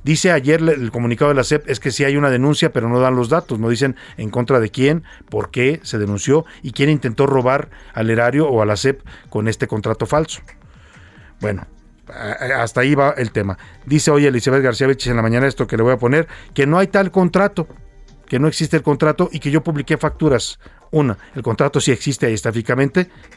Dice ayer el comunicado de la SEP es que sí hay una denuncia, pero no dan los datos, no dicen en contra de quién, por qué se denunció y quién intentó robar al erario o a la SEP con este contrato falso. Bueno, hasta ahí va el tema. Dice hoy Elizabeth García Vilches en la mañana esto que le voy a poner, que no hay tal contrato, que no existe el contrato y que yo publiqué facturas. Una, el contrato sí existe ahí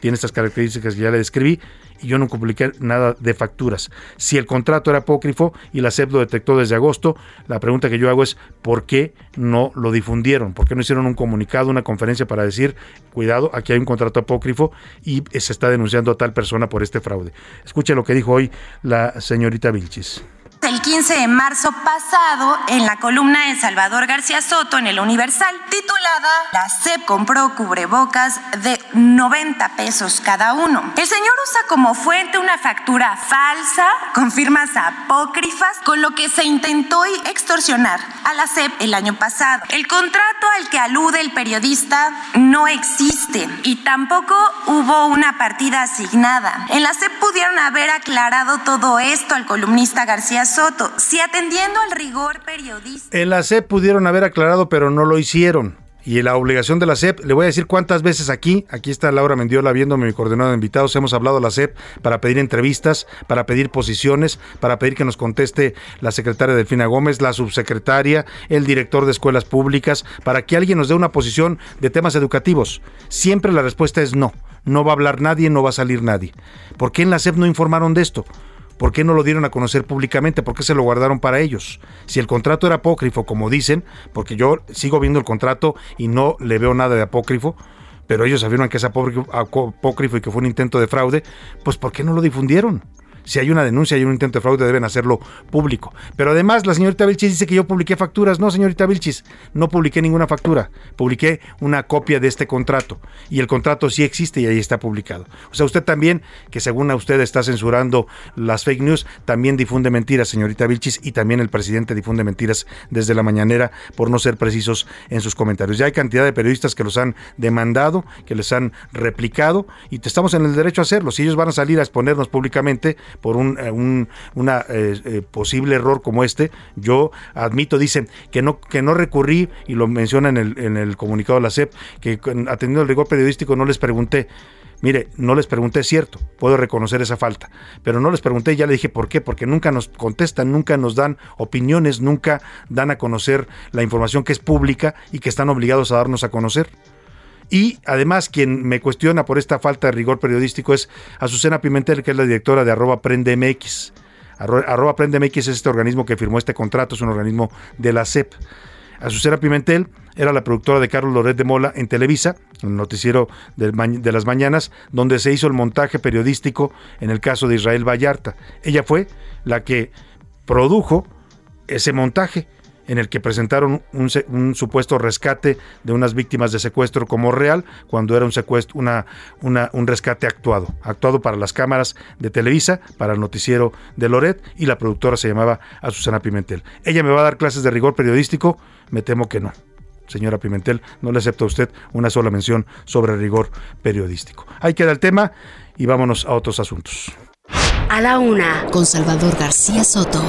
tiene estas características que ya le describí, y yo no publiqué nada de facturas. Si el contrato era apócrifo y la SEP lo detectó desde agosto, la pregunta que yo hago es, ¿por qué no lo difundieron? ¿Por qué no hicieron un comunicado, una conferencia para decir, cuidado, aquí hay un contrato apócrifo y se está denunciando a tal persona por este fraude? Escuche lo que dijo hoy la señorita Vilchis. El 15 de marzo pasado, en la columna de Salvador García Soto en el Universal, titulada La SEP compró cubrebocas de 90 pesos cada uno. El señor usa como fuente una factura falsa con firmas apócrifas, con lo que se intentó extorsionar a la SEP el año pasado. El contrato al que alude el periodista no existe y tampoco hubo una partida asignada. En la SEP pudieron haber aclarado todo esto al columnista García Soto, si atendiendo al rigor periodístico. En la SEP pudieron haber aclarado, pero no lo hicieron. Y la obligación de la SEP, le voy a decir cuántas veces aquí, aquí está Laura Mendiola viéndome mi coordinador de invitados, hemos hablado a la SEP para pedir entrevistas, para pedir posiciones, para pedir que nos conteste la secretaria Delfina Gómez, la subsecretaria, el director de escuelas públicas, para que alguien nos dé una posición de temas educativos. Siempre la respuesta es no. No va a hablar nadie, no va a salir nadie. ¿Por qué en la SEP no informaron de esto? ¿Por qué no lo dieron a conocer públicamente? ¿Por qué se lo guardaron para ellos? Si el contrato era apócrifo, como dicen, porque yo sigo viendo el contrato y no le veo nada de apócrifo, pero ellos afirman que es apócrifo, y que fue un intento de fraude, pues ¿por qué no lo difundieron? Si hay una denuncia, hay un intento de fraude, deben hacerlo público. Pero además, la señorita Vilchis dice que yo publiqué facturas. No, señorita Vilchis, no publiqué ninguna factura. Publiqué una copia de este contrato. Y el contrato sí existe y ahí está publicado. O sea, usted también, que según usted está censurando las fake news, también difunde mentiras, señorita Vilchis, y también el presidente difunde mentiras desde la mañanera por no ser precisos en sus comentarios. Ya hay cantidad de periodistas que los han demandado, que les han replicado, y estamos en el derecho a hacerlo. Si ellos van a salir a exponernos públicamente, por un, eh, un una, eh, eh, posible error como este. Yo admito, dicen, que no, que no recurrí, y lo menciona en el, en el comunicado de la CEP, que atendiendo el rigor periodístico no les pregunté. Mire, no les pregunté, cierto, puedo reconocer esa falta, pero no les pregunté, ya le dije por qué, porque nunca nos contestan, nunca nos dan opiniones, nunca dan a conocer la información que es pública y que están obligados a darnos a conocer. Y además quien me cuestiona por esta falta de rigor periodístico es Azucena Pimentel, que es la directora de arroba PrendeMX. Arroba PrendeMX es este organismo que firmó este contrato, es un organismo de la CEP. Azucena Pimentel era la productora de Carlos Loret de Mola en Televisa, el noticiero de, de, las mañanas, donde se hizo el montaje periodístico en el caso de Israel Vallarta. Ella fue la que produjo ese montaje en el que presentaron un, supuesto rescate de unas víctimas de secuestro como real, cuando era un secuestro, una, un rescate actuado, actuado para las cámaras de Televisa, para el noticiero de Loret, y la productora se llamaba Azucena Pimentel. Ella me va a dar clases de rigor periodístico, me temo que no. Señora Pimentel, no le acepto a usted una sola mención sobre rigor periodístico. Ahí queda el tema y vámonos a otros asuntos. A la una, con Salvador García Soto.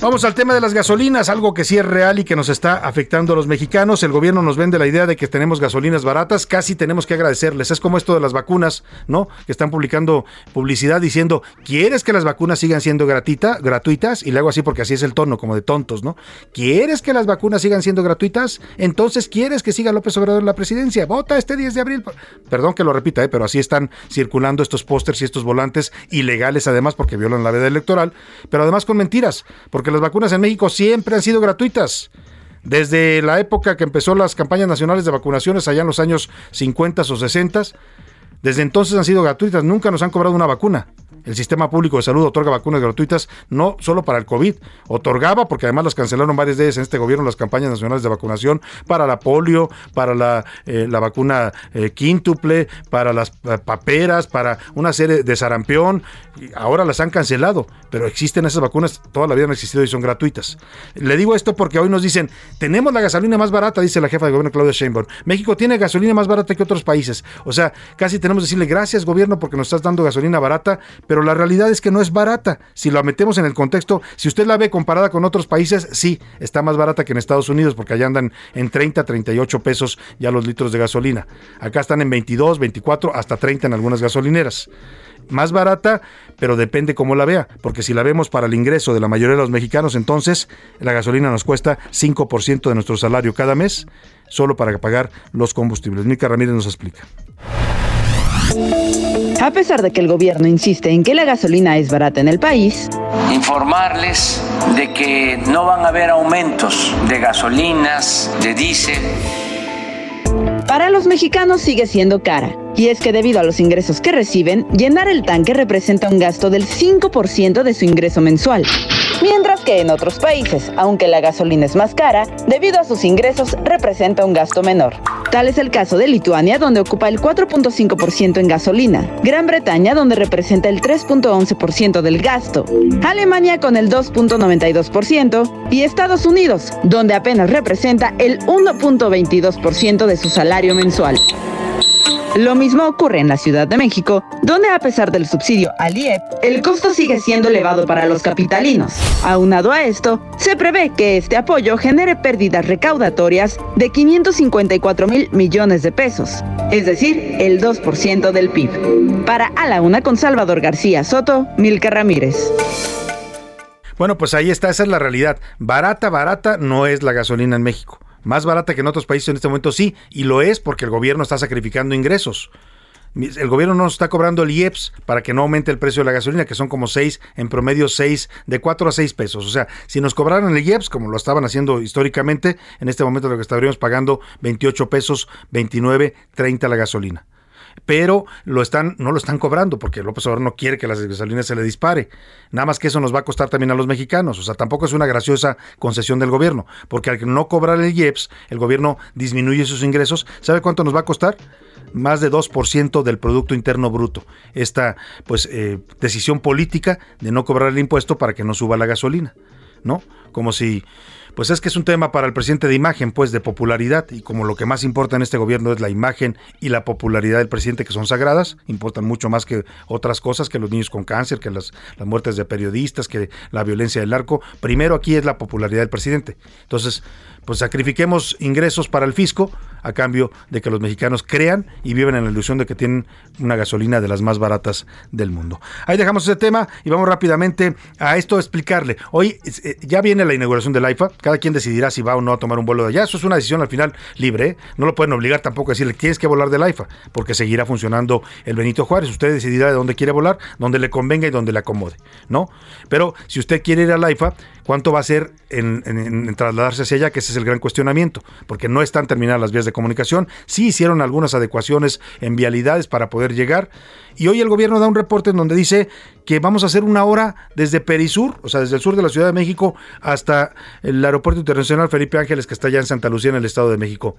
Vamos al tema de las gasolinas, algo que sí es real y que nos está afectando a los mexicanos. El gobierno nos vende la idea de que tenemos gasolinas baratas, casi tenemos que agradecerles. Es como esto de las vacunas, ¿no? Que están publicando publicidad diciendo, ¿quieres que las vacunas sigan siendo gratuita, gratuitas? Y le hago así porque así es el tono, como de tontos, ¿no? ¿Quieres que las vacunas sigan siendo gratuitas? Entonces, ¿quieres que siga López Obrador en la presidencia? Vota este 10 de abril. Perdón que lo repita, ¿eh? pero así están circulando estos pósters y estos volantes ilegales además porque violan la veda electoral, pero además con mentiras, porque las vacunas en México siempre han sido gratuitas. Desde la época que empezó las campañas nacionales de vacunaciones allá en los años 50 o 60, desde entonces han sido gratuitas, nunca nos han cobrado una vacuna. El sistema público de salud otorga vacunas gratuitas no solo para el COVID, otorgaba, porque además las cancelaron varias de ellas en este gobierno, las campañas nacionales de vacunación para la polio, para la, eh, la vacuna eh, quíntuple, para las eh, paperas, para una serie de sarampión. Ahora las han cancelado, pero existen esas vacunas, toda la vida han existido y son gratuitas. Le digo esto porque hoy nos dicen, tenemos la gasolina más barata, dice la jefa de gobierno Claudia Sheinbaum. México tiene gasolina más barata que otros países. O sea, casi tenemos que decirle gracias gobierno porque nos estás dando gasolina barata, pero la realidad es que no es barata. Si lo metemos en el contexto, si usted la ve comparada con otros países, sí, está más barata que en Estados Unidos, porque allá andan en 30, 38 pesos ya los litros de gasolina. Acá están en 22, 24, hasta 30 en algunas gasolineras más barata, pero depende cómo la vea, porque si la vemos para el ingreso de la mayoría de los mexicanos, entonces la gasolina nos cuesta 5% de nuestro salario cada mes, solo para pagar los combustibles. Mica Ramírez nos explica. A pesar de que el gobierno insiste en que la gasolina es barata en el país, informarles de que no van a haber aumentos de gasolinas, de diésel. Para los mexicanos sigue siendo cara y es que debido a los ingresos que reciben, llenar el tanque representa un gasto del 5% de su ingreso mensual. Mientras que en otros países, aunque la gasolina es más cara, debido a sus ingresos representa un gasto menor. Tal es el caso de Lituania, donde ocupa el 4.5% en gasolina, Gran Bretaña, donde representa el 3.11% del gasto, Alemania con el 2.92% y Estados Unidos, donde apenas representa el 1.22% de su salario mensual. Lo mismo ocurre en la Ciudad de México, donde a pesar del subsidio al IEP, el costo sigue siendo elevado para los capitalinos. Aunado a esto, se prevé que este apoyo genere pérdidas recaudatorias de 554 mil millones de pesos, es decir, el 2% del PIB. Para A la Una con Salvador García Soto, Milka Ramírez. Bueno, pues ahí está, esa es la realidad. Barata, barata no es la gasolina en México. Más barata que en otros países en este momento sí, y lo es porque el gobierno está sacrificando ingresos. El gobierno no está cobrando el IEPS para que no aumente el precio de la gasolina, que son como 6, en promedio 6, de 4 a 6 pesos. O sea, si nos cobraran el IEPS, como lo estaban haciendo históricamente, en este momento lo que estaríamos pagando 28 pesos, 29, 30 la gasolina. Pero lo están, no lo están cobrando porque López Obrador no quiere que las gasolinas se le dispare. Nada más que eso nos va a costar también a los mexicanos. O sea, tampoco es una graciosa concesión del gobierno, porque al no cobrar el IEPS, el gobierno disminuye sus ingresos. ¿Sabe cuánto nos va a costar? más de 2% del Producto Interno Bruto. Esta pues eh, decisión política de no cobrar el impuesto para que no suba la gasolina, ¿no? Como si pues es que es un tema para el presidente de imagen, pues de popularidad, y como lo que más importa en este gobierno es la imagen y la popularidad del presidente, que son sagradas, importan mucho más que otras cosas, que los niños con cáncer, que las, muertes de periodistas, que la violencia del arco. Primero aquí es la popularidad del presidente. Entonces, pues sacrifiquemos ingresos para el fisco a cambio de que los mexicanos crean y viven en la ilusión de que tienen una gasolina de las más baratas del mundo. Ahí dejamos ese tema y vamos rápidamente a esto a explicarle. Hoy eh, ya viene la inauguración del AIFA, cada quien decidirá si va o no a tomar un vuelo de allá. Eso es una decisión al final libre, ¿eh? no lo pueden obligar tampoco a decirle tienes que volar del AIFA, porque seguirá funcionando el Benito Juárez. Usted decidirá de dónde quiere volar, donde le convenga y donde le acomode, ¿no? Pero si usted quiere ir al AIFA, ¿cuánto va a ser en, trasladarse hacia allá? Que el gran cuestionamiento, porque no están terminadas las vías de comunicación, sí hicieron algunas adecuaciones en vialidades para poder llegar, y hoy el gobierno da un reporte en donde dice que vamos a hacer una hora desde Perisur, o sea, desde el sur de la Ciudad de México hasta el Aeropuerto Internacional Felipe Ángeles, que está allá en Santa Lucía, en el Estado de México.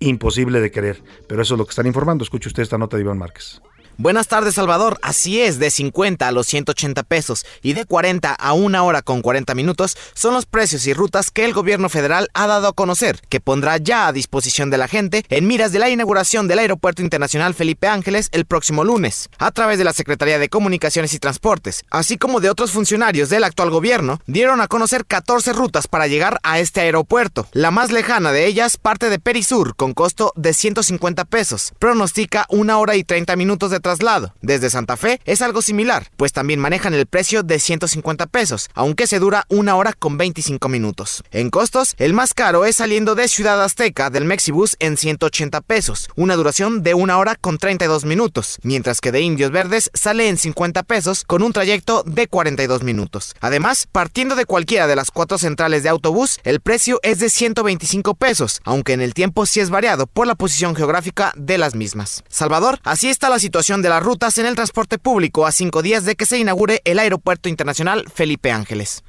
Imposible de creer, pero eso es lo que están informando. Escuche usted esta nota de Iván Márquez. Buenas tardes, Salvador. Así es, de 50 a los 180 pesos y de 40 a una hora con 40 minutos son los precios y rutas que el gobierno federal ha dado a conocer, que pondrá ya a disposición de la gente en miras de la inauguración del Aeropuerto Internacional Felipe Ángeles el próximo lunes, a través de la Secretaría de Comunicaciones y Transportes, así como de otros funcionarios del actual gobierno, dieron a conocer 14 rutas para llegar a este aeropuerto. La más lejana de ellas parte de Perisur con costo de 150 pesos. Pronostica una hora y 30 minutos de traslado. Desde Santa Fe es algo similar, pues también manejan el precio de 150 pesos, aunque se dura una hora con 25 minutos. En costos, el más caro es saliendo de Ciudad Azteca del Mexibus en 180 pesos, una duración de una hora con 32 minutos, mientras que de Indios Verdes sale en 50 pesos con un trayecto de 42 minutos. Además, partiendo de cualquiera de las cuatro centrales de autobús, el precio es de 125 pesos, aunque en el tiempo sí es variado por la posición geográfica de las mismas. Salvador, así está la situación de las rutas en el transporte público a cinco días de que se inaugure el Aeropuerto Internacional Felipe Ángeles.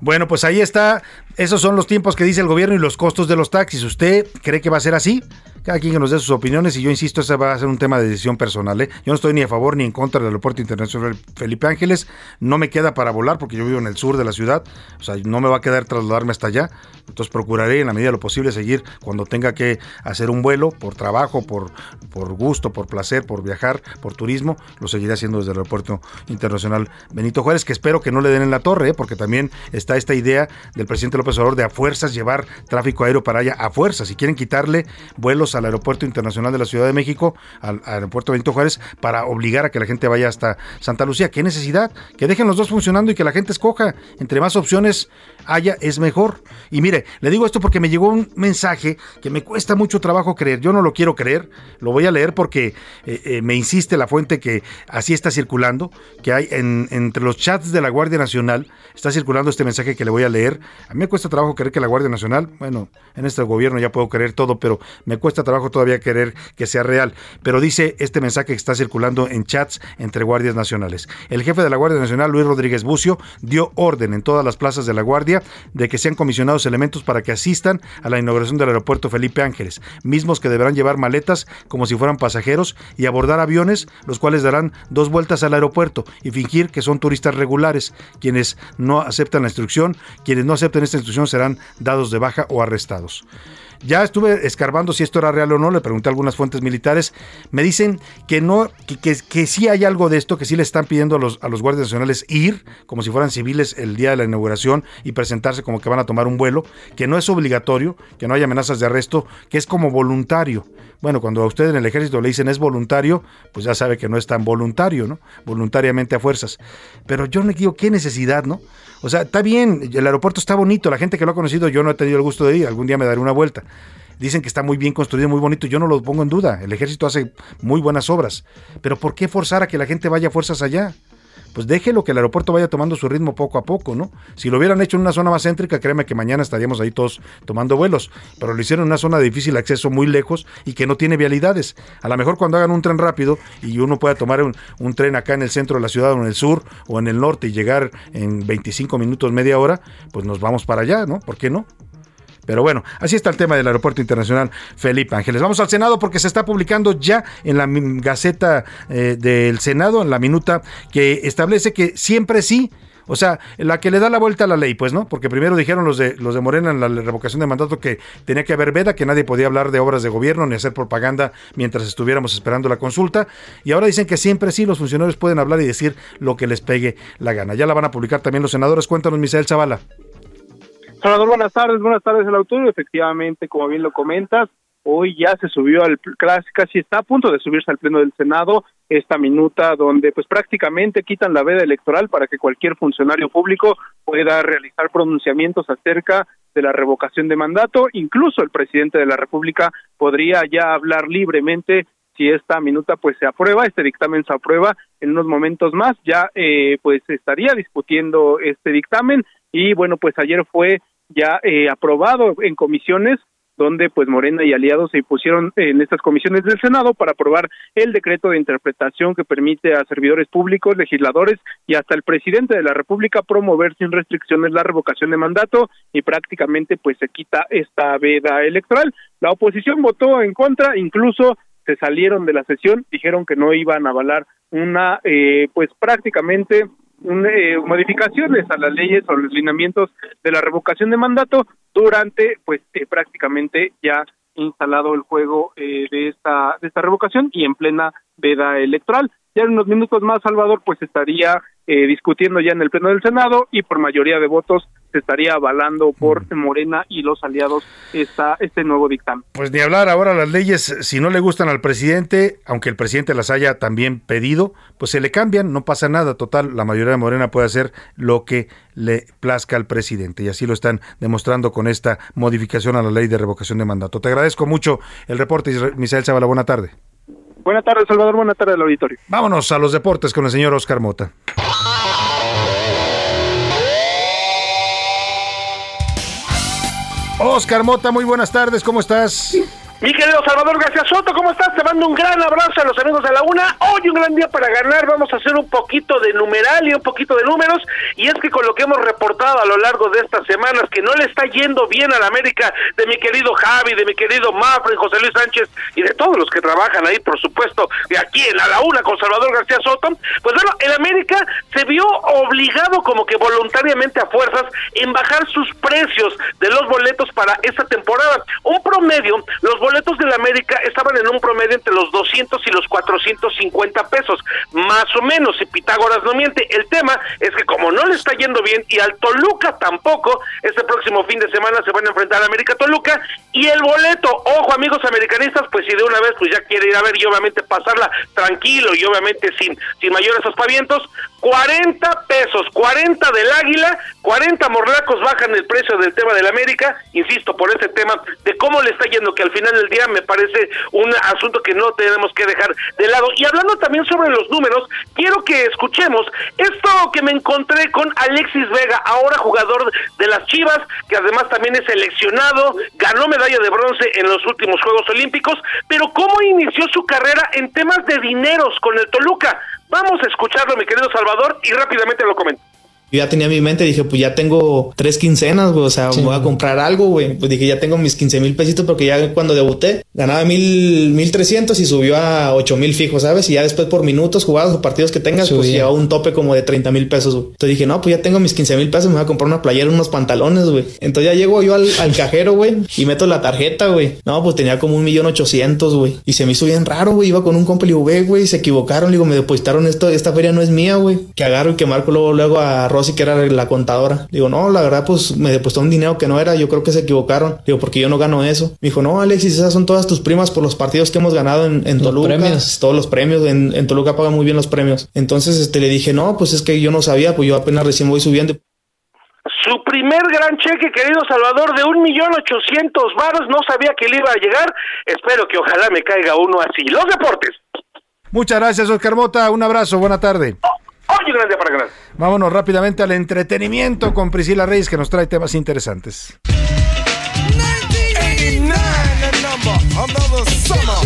Bueno, pues ahí está. Esos son los tiempos que dice el gobierno y los costos de los taxis. ¿Usted cree que va a ser así? Cada quien que nos dé sus opiniones y yo insisto, ese va a ser un tema de decisión personal. ¿eh? Yo no estoy ni a favor ni en contra del aeropuerto internacional Felipe Ángeles. No me queda para volar porque yo vivo en el sur de la ciudad. O sea, no me va a quedar trasladarme hasta allá. Entonces procuraré en la medida de lo posible seguir cuando tenga que hacer un vuelo por trabajo, por, por gusto, por placer, por viajar, por turismo. Lo seguiré haciendo desde el aeropuerto internacional Benito Juárez, que espero que no le den en la torre, ¿eh? porque también está esta idea del presidente López de a fuerzas llevar tráfico aéreo para allá, a fuerzas. Si quieren quitarle vuelos al Aeropuerto Internacional de la Ciudad de México, al, Aeropuerto Benito Juárez, para obligar a que la gente vaya hasta Santa Lucía. ¿Qué necesidad? Que dejen los dos funcionando y que la gente escoja. Entre más opciones haya, es mejor. Y mire, le digo esto porque me llegó un mensaje que me cuesta mucho trabajo creer. Yo no lo quiero creer, lo voy a leer porque eh, eh, me insiste la fuente que así está circulando, que hay en, entre los chats de la Guardia Nacional, está circulando este mensaje que le voy a leer. A mí me cuesta trabajo creer que la Guardia Nacional, bueno, en este gobierno ya puedo creer todo, pero me cuesta trabajo todavía creer que sea real. Pero dice este mensaje que está circulando en chats entre guardias nacionales. El jefe de la Guardia Nacional, Luis Rodríguez Bucio, dio orden en todas las plazas de la Guardia de que sean comisionados elementos para que asistan a la inauguración del aeropuerto Felipe Ángeles, mismos que deberán llevar maletas como si fueran pasajeros y abordar aviones, los cuales darán dos vueltas al aeropuerto y fingir que son turistas regulares. Quienes no aceptan la instrucción, quienes no acepten esta instrucción serán dados de baja o arrestados. Ya estuve escarbando si esto era real o no, le pregunté a algunas fuentes militares. Me dicen que no, que, que, sí hay algo de esto, que sí le están pidiendo a los, a los guardias nacionales ir, como si fueran civiles, el día de la inauguración y presentarse como que van a tomar un vuelo, que no es obligatorio, que no hay amenazas de arresto, que es como voluntario. Bueno, cuando a usted en el ejército le dicen es voluntario, pues ya sabe que no es tan voluntario, ¿no? Voluntariamente a fuerzas. Pero yo me digo, ¿qué necesidad, no? O sea, está bien, el aeropuerto está bonito, la gente que lo ha conocido, yo no he tenido el gusto de ir, algún día me daré una vuelta. Dicen que está muy bien construido, muy bonito, yo no lo pongo en duda, el ejército hace muy buenas obras, pero ¿por qué forzar a que la gente vaya a fuerzas allá? Pues déjelo que el aeropuerto vaya tomando su ritmo poco a poco, ¿no? Si lo hubieran hecho en una zona más céntrica, créeme que mañana estaríamos ahí todos tomando vuelos, pero lo hicieron en una zona de difícil acceso muy lejos y que no tiene vialidades. A lo mejor cuando hagan un tren rápido y uno pueda tomar un, un tren acá en el centro de la ciudad o en el sur o en el norte y llegar en 25 minutos, media hora, pues nos vamos para allá, ¿no? ¿Por qué no? Pero bueno, así está el tema del Aeropuerto Internacional Felipe Ángeles. Vamos al Senado porque se está publicando ya en la Gaceta eh, del Senado, en la minuta, que establece que siempre sí. O sea, la que le da la vuelta a la ley, pues, ¿no? Porque primero dijeron los de los de Morena en la revocación de mandato que tenía que haber veda, que nadie podía hablar de obras de gobierno ni hacer propaganda mientras estuviéramos esperando la consulta. Y ahora dicen que siempre sí los funcionarios pueden hablar y decir lo que les pegue la gana. Ya la van a publicar también los senadores. Cuéntanos, Misael Zavala. Salvador, buenas tardes, buenas tardes el autor. Efectivamente, como bien lo comentas, hoy ya se subió al casi está a punto de subirse al pleno del Senado esta minuta donde pues prácticamente quitan la veda electoral para que cualquier funcionario público pueda realizar pronunciamientos acerca de la revocación de mandato, incluso el presidente de la República podría ya hablar libremente si esta minuta pues se aprueba, este dictamen se aprueba en unos momentos más, ya eh, pues estaría discutiendo este dictamen. Y bueno pues ayer fue ya eh, aprobado en comisiones donde pues Morena y aliados se impusieron en estas comisiones del Senado para aprobar el decreto de interpretación que permite a servidores públicos, legisladores y hasta el presidente de la República promover sin restricciones la revocación de mandato y prácticamente pues se quita esta veda electoral. La oposición votó en contra, incluso se salieron de la sesión, dijeron que no iban a avalar una eh, pues prácticamente eh, modificaciones a las leyes o los lineamientos de la revocación de mandato durante pues eh, prácticamente ya instalado el juego eh, de esta de esta revocación y en plena veda electoral. Ya en unos minutos más Salvador pues estaría eh, discutiendo ya en el Pleno del Senado y por mayoría de votos se estaría avalando por Morena y los aliados esta, este nuevo dictamen. Pues ni hablar, ahora las leyes, si no le gustan al presidente, aunque el presidente las haya también pedido, pues se le cambian, no pasa nada, total, la mayoría de Morena puede hacer lo que le plazca al presidente y así lo están demostrando con esta modificación a la ley de revocación de mandato. Te agradezco mucho el reporte, Misael Zavala, buena tarde. Buenas tardes, Salvador. Buenas tardes al auditorio. Vámonos a los deportes con el señor Oscar Mota. Oscar Mota, muy buenas tardes, ¿cómo estás? Mi querido Salvador García Soto, ¿cómo estás? Te mando un gran abrazo a los amigos de la UNA. Hoy un gran día para ganar. Vamos a hacer un poquito de numeral y un poquito de números. Y es que con lo que hemos reportado a lo largo de estas semanas, que no le está yendo bien a la América, de mi querido Javi, de mi querido Mafra y José Luis Sánchez y de todos los que trabajan ahí, por supuesto, de aquí en la UNA con Salvador García Soto. Pues bueno, el América se vio obligado como que voluntariamente a fuerzas en bajar sus precios de los boletos para esta temporada. Un promedio, los boletos boletos de la América estaban en un promedio entre los 200 y los 450 pesos, más o menos, si Pitágoras no miente. El tema es que como no le está yendo bien y al Toluca tampoco, este próximo fin de semana se van a enfrentar a América Toluca y el boleto, ojo amigos americanistas, pues si de una vez pues ya quiere ir a ver y obviamente pasarla tranquilo y obviamente sin, sin mayores aspavientos, 40 pesos, 40 del Águila, 40 morlacos bajan el precio del tema del América, insisto, por ese tema de cómo le está yendo, que al final del día me parece un asunto que no tenemos que dejar de lado. Y hablando también sobre los números, quiero que escuchemos esto que me encontré con Alexis Vega, ahora jugador de las Chivas, que además también es seleccionado, ganó medalla de bronce en los últimos Juegos Olímpicos, pero cómo inició su carrera en temas de dineros con el Toluca. Vamos a escucharlo, mi querido Salvador, y rápidamente lo comento. Yo ya tenía en mi mente, dije, pues ya tengo tres quincenas, güey, o sea, voy a comprar algo, güey. Pues dije, ya tengo mis 15 mil pesitos porque ya cuando debuté ganaba mil, mil trescientos y subió a ocho mil fijos, ¿sabes? Y ya después por minutos jugados o partidos que tengas, pues llevaba un tope como de 30 mil pesos, güey. Entonces dije, no, pues ya tengo mis 15 mil pesos, me voy a comprar una playera, unos pantalones, güey. Entonces ya llego yo al, al cajero, güey, y meto la tarjeta, güey. No, pues tenía como un millón ochocientos, güey. Y se me hizo bien raro, güey. Iba con un compa y digo, ve, güey, se equivocaron. Le digo, me depositaron esto, esta feria no es mía, güey. Que agarro y que marco luego, luego a Rosy, que era la contadora. Digo, no, la verdad, pues me depositó un dinero que no era. Yo creo que se equivocaron. Digo, porque yo no gano eso. Me dijo, no, Alexis, esas son todas tus primas por los partidos que hemos ganado en, en Toluca. premios. Todos los premios. En, en Toluca pagan muy bien los premios. Entonces, este, le dije, no, pues es que yo no sabía, pues yo apenas recién voy subiendo. Su primer gran cheque, querido Salvador, de un millón ochocientos varos, no sabía que le iba a llegar. Espero que ojalá me caiga uno así. Los deportes. Muchas gracias, Oscar Mota. Un abrazo, buena tarde. Un gran día para ganar. Vámonos rápidamente al entretenimiento con Priscila Reyes que nos trae temas interesantes. 89 the number, another summer.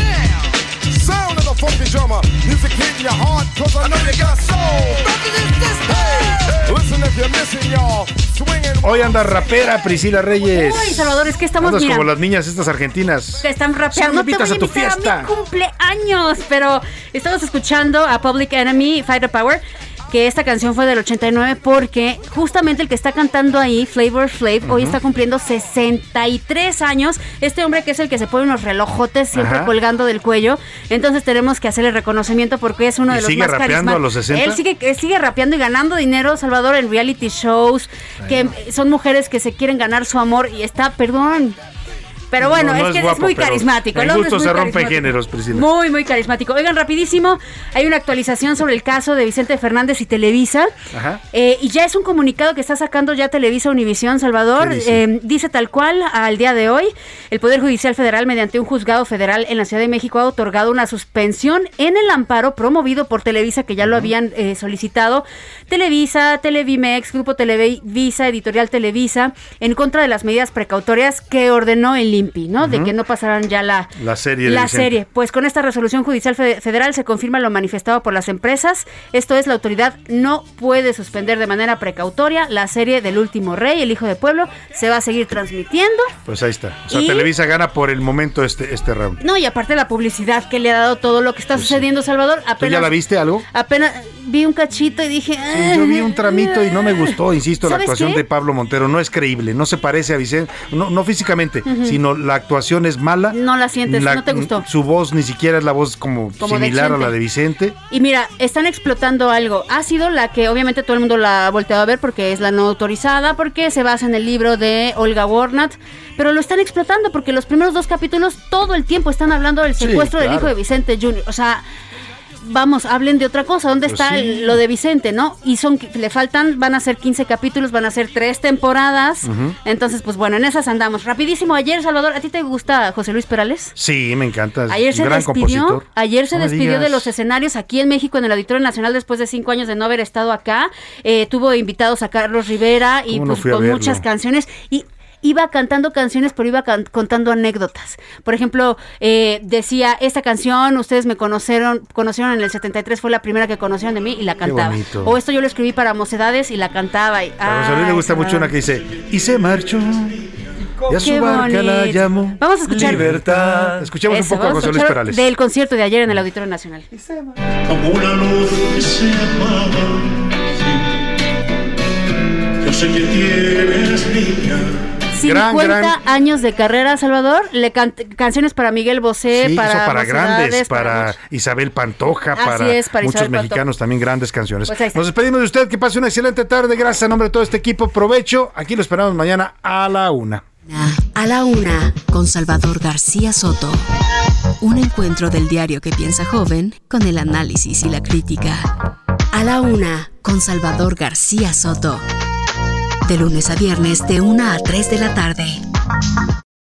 Sound of the funky drummer. Music hitting your heart, cause I know you got soul. Hey, listen if you're missing, y'all. Swinging. Hoy anda rapera Priscila Reyes. Uy, Salvador, es que estamos, Andas mira, como las niñas estas argentinas. te están Sí, rapeando. me No te voy a tu invitar fiesta. mi cumpleaños, pero estamos escuchando a Public Enemy, Fight the Power, que esta canción fue del 89 porque justamente el que está cantando ahí, Flavor Flav, hoy está cumpliendo 63 años. Este hombre que es el que se pone unos relojotes siempre Ajá. colgando del cuello. Entonces tenemos que hacerle reconocimiento porque es uno ¿Y de los sigue más rapeando carismáticos. a los 60? Él sigue, sigue rapeando y ganando dinero, Salvador, en reality shows, que son mujeres que se quieren ganar su amor y está, perdón. Pero bueno, No, no es que es, guapo, muy carismático. El gusto muy se rompe géneros, Priscila. Muy, muy carismático. Oigan, rapidísimo, hay una actualización sobre el caso de Vicente Fernández y Televisa. Ajá. Eh, y ya es un comunicado que está sacando ya Televisa Univisión Salvador. Eh, dice tal cual, al día de hoy, el Poder Judicial Federal, mediante un juzgado federal en la Ciudad de México, ha otorgado una suspensión en el amparo promovido por Televisa, que ya lo habían eh, solicitado. Televisa, Televimex, Grupo Televisa, Editorial Televisa, en contra de las medidas precautorias que ordenó el INPI, ¿no? De que no pasaran ya la, La serie la serie. Pues con esta resolución judicial fe- federal se confirma lo manifestado por las empresas. Esto es, la autoridad no puede suspender de manera precautoria la serie del último rey, el hijo de pueblo. Se va a seguir transmitiendo. Pues ahí está. O sea, Y- Televisa gana por el momento este, este round. No, y aparte la publicidad que le ha dado todo lo que está sucediendo, Salvador. Apenas, Pues ¿Tú ya la viste algo? Apenas vi un cachito y dije. Sí, yo vi un tramito y no me gustó, insisto, la ¿Sabes actuación qué? de Pablo Montero no es creíble, no se parece a Vicente, no, no físicamente, sino la actuación es mala. No la sientes, La- no te gustó. Su voz ni siquiera es la voz como, similar a la de Vicente. Y mira, están explotando algo. Ha sido la que obviamente todo el mundo la ha volteado a ver porque es la no autorizada, porque se basa en el libro de Olga Warnat, pero lo están explotando porque los primeros dos capítulos todo el tiempo están hablando del Sí, secuestro del hijo de Vicente Jr. O sea, vamos, hablen de otra cosa. ¿Dónde Pues está sí. lo de Vicente, no? Y son, le faltan, van a ser 15 capítulos, van a ser tres temporadas. Entonces, pues bueno, en esas andamos. Rapidísimo, ayer, Salvador, ¿a ti te gusta José Luis Perales? Sí, me encanta. Ayer un se gran despidió, compositor. ayer se No despidió de los escenarios aquí en México en el Auditorio Nacional después de cinco años de no haber estado acá. Eh, tuvo invitados a Carlos Rivera y ¿Cómo no pues con muchas canciones y iba cantando canciones, pero iba can- contando anécdotas. Por ejemplo, eh, decía, esta canción, ustedes me conocieron, conocieron en el 73, fue la primera que conocieron de mí y la cantaba. O esto yo lo escribí para mocedades y la cantaba. Y, A le Ay, gusta mucho una que dice, y se marchó. Y a su barca la llamó. Vamos a escuchar. Libertad. Escuchemos Eso, un poco a José Luis Perales. Del concierto de ayer en el Auditorio Nacional. como una luz que se apaga. sí. Yo sé que tienes niña. 50 años de carrera, Salvador. Le can- canciones para Miguel Bosé, Sí, para, para grandes, para. Isabel Pantoja, Así para, es, para muchos Isabel Pantoja. mexicanos también grandes canciones. Pues. Nos despedimos de usted, que pase una excelente tarde, gracias a nombre de todo este equipo, provecho, aquí lo esperamos mañana a la una. A la una, con Salvador García Soto. Un encuentro del diario que piensa joven con el análisis y la crítica. A la una, con Salvador García Soto. De lunes a viernes, de 1 a 3 de la tarde.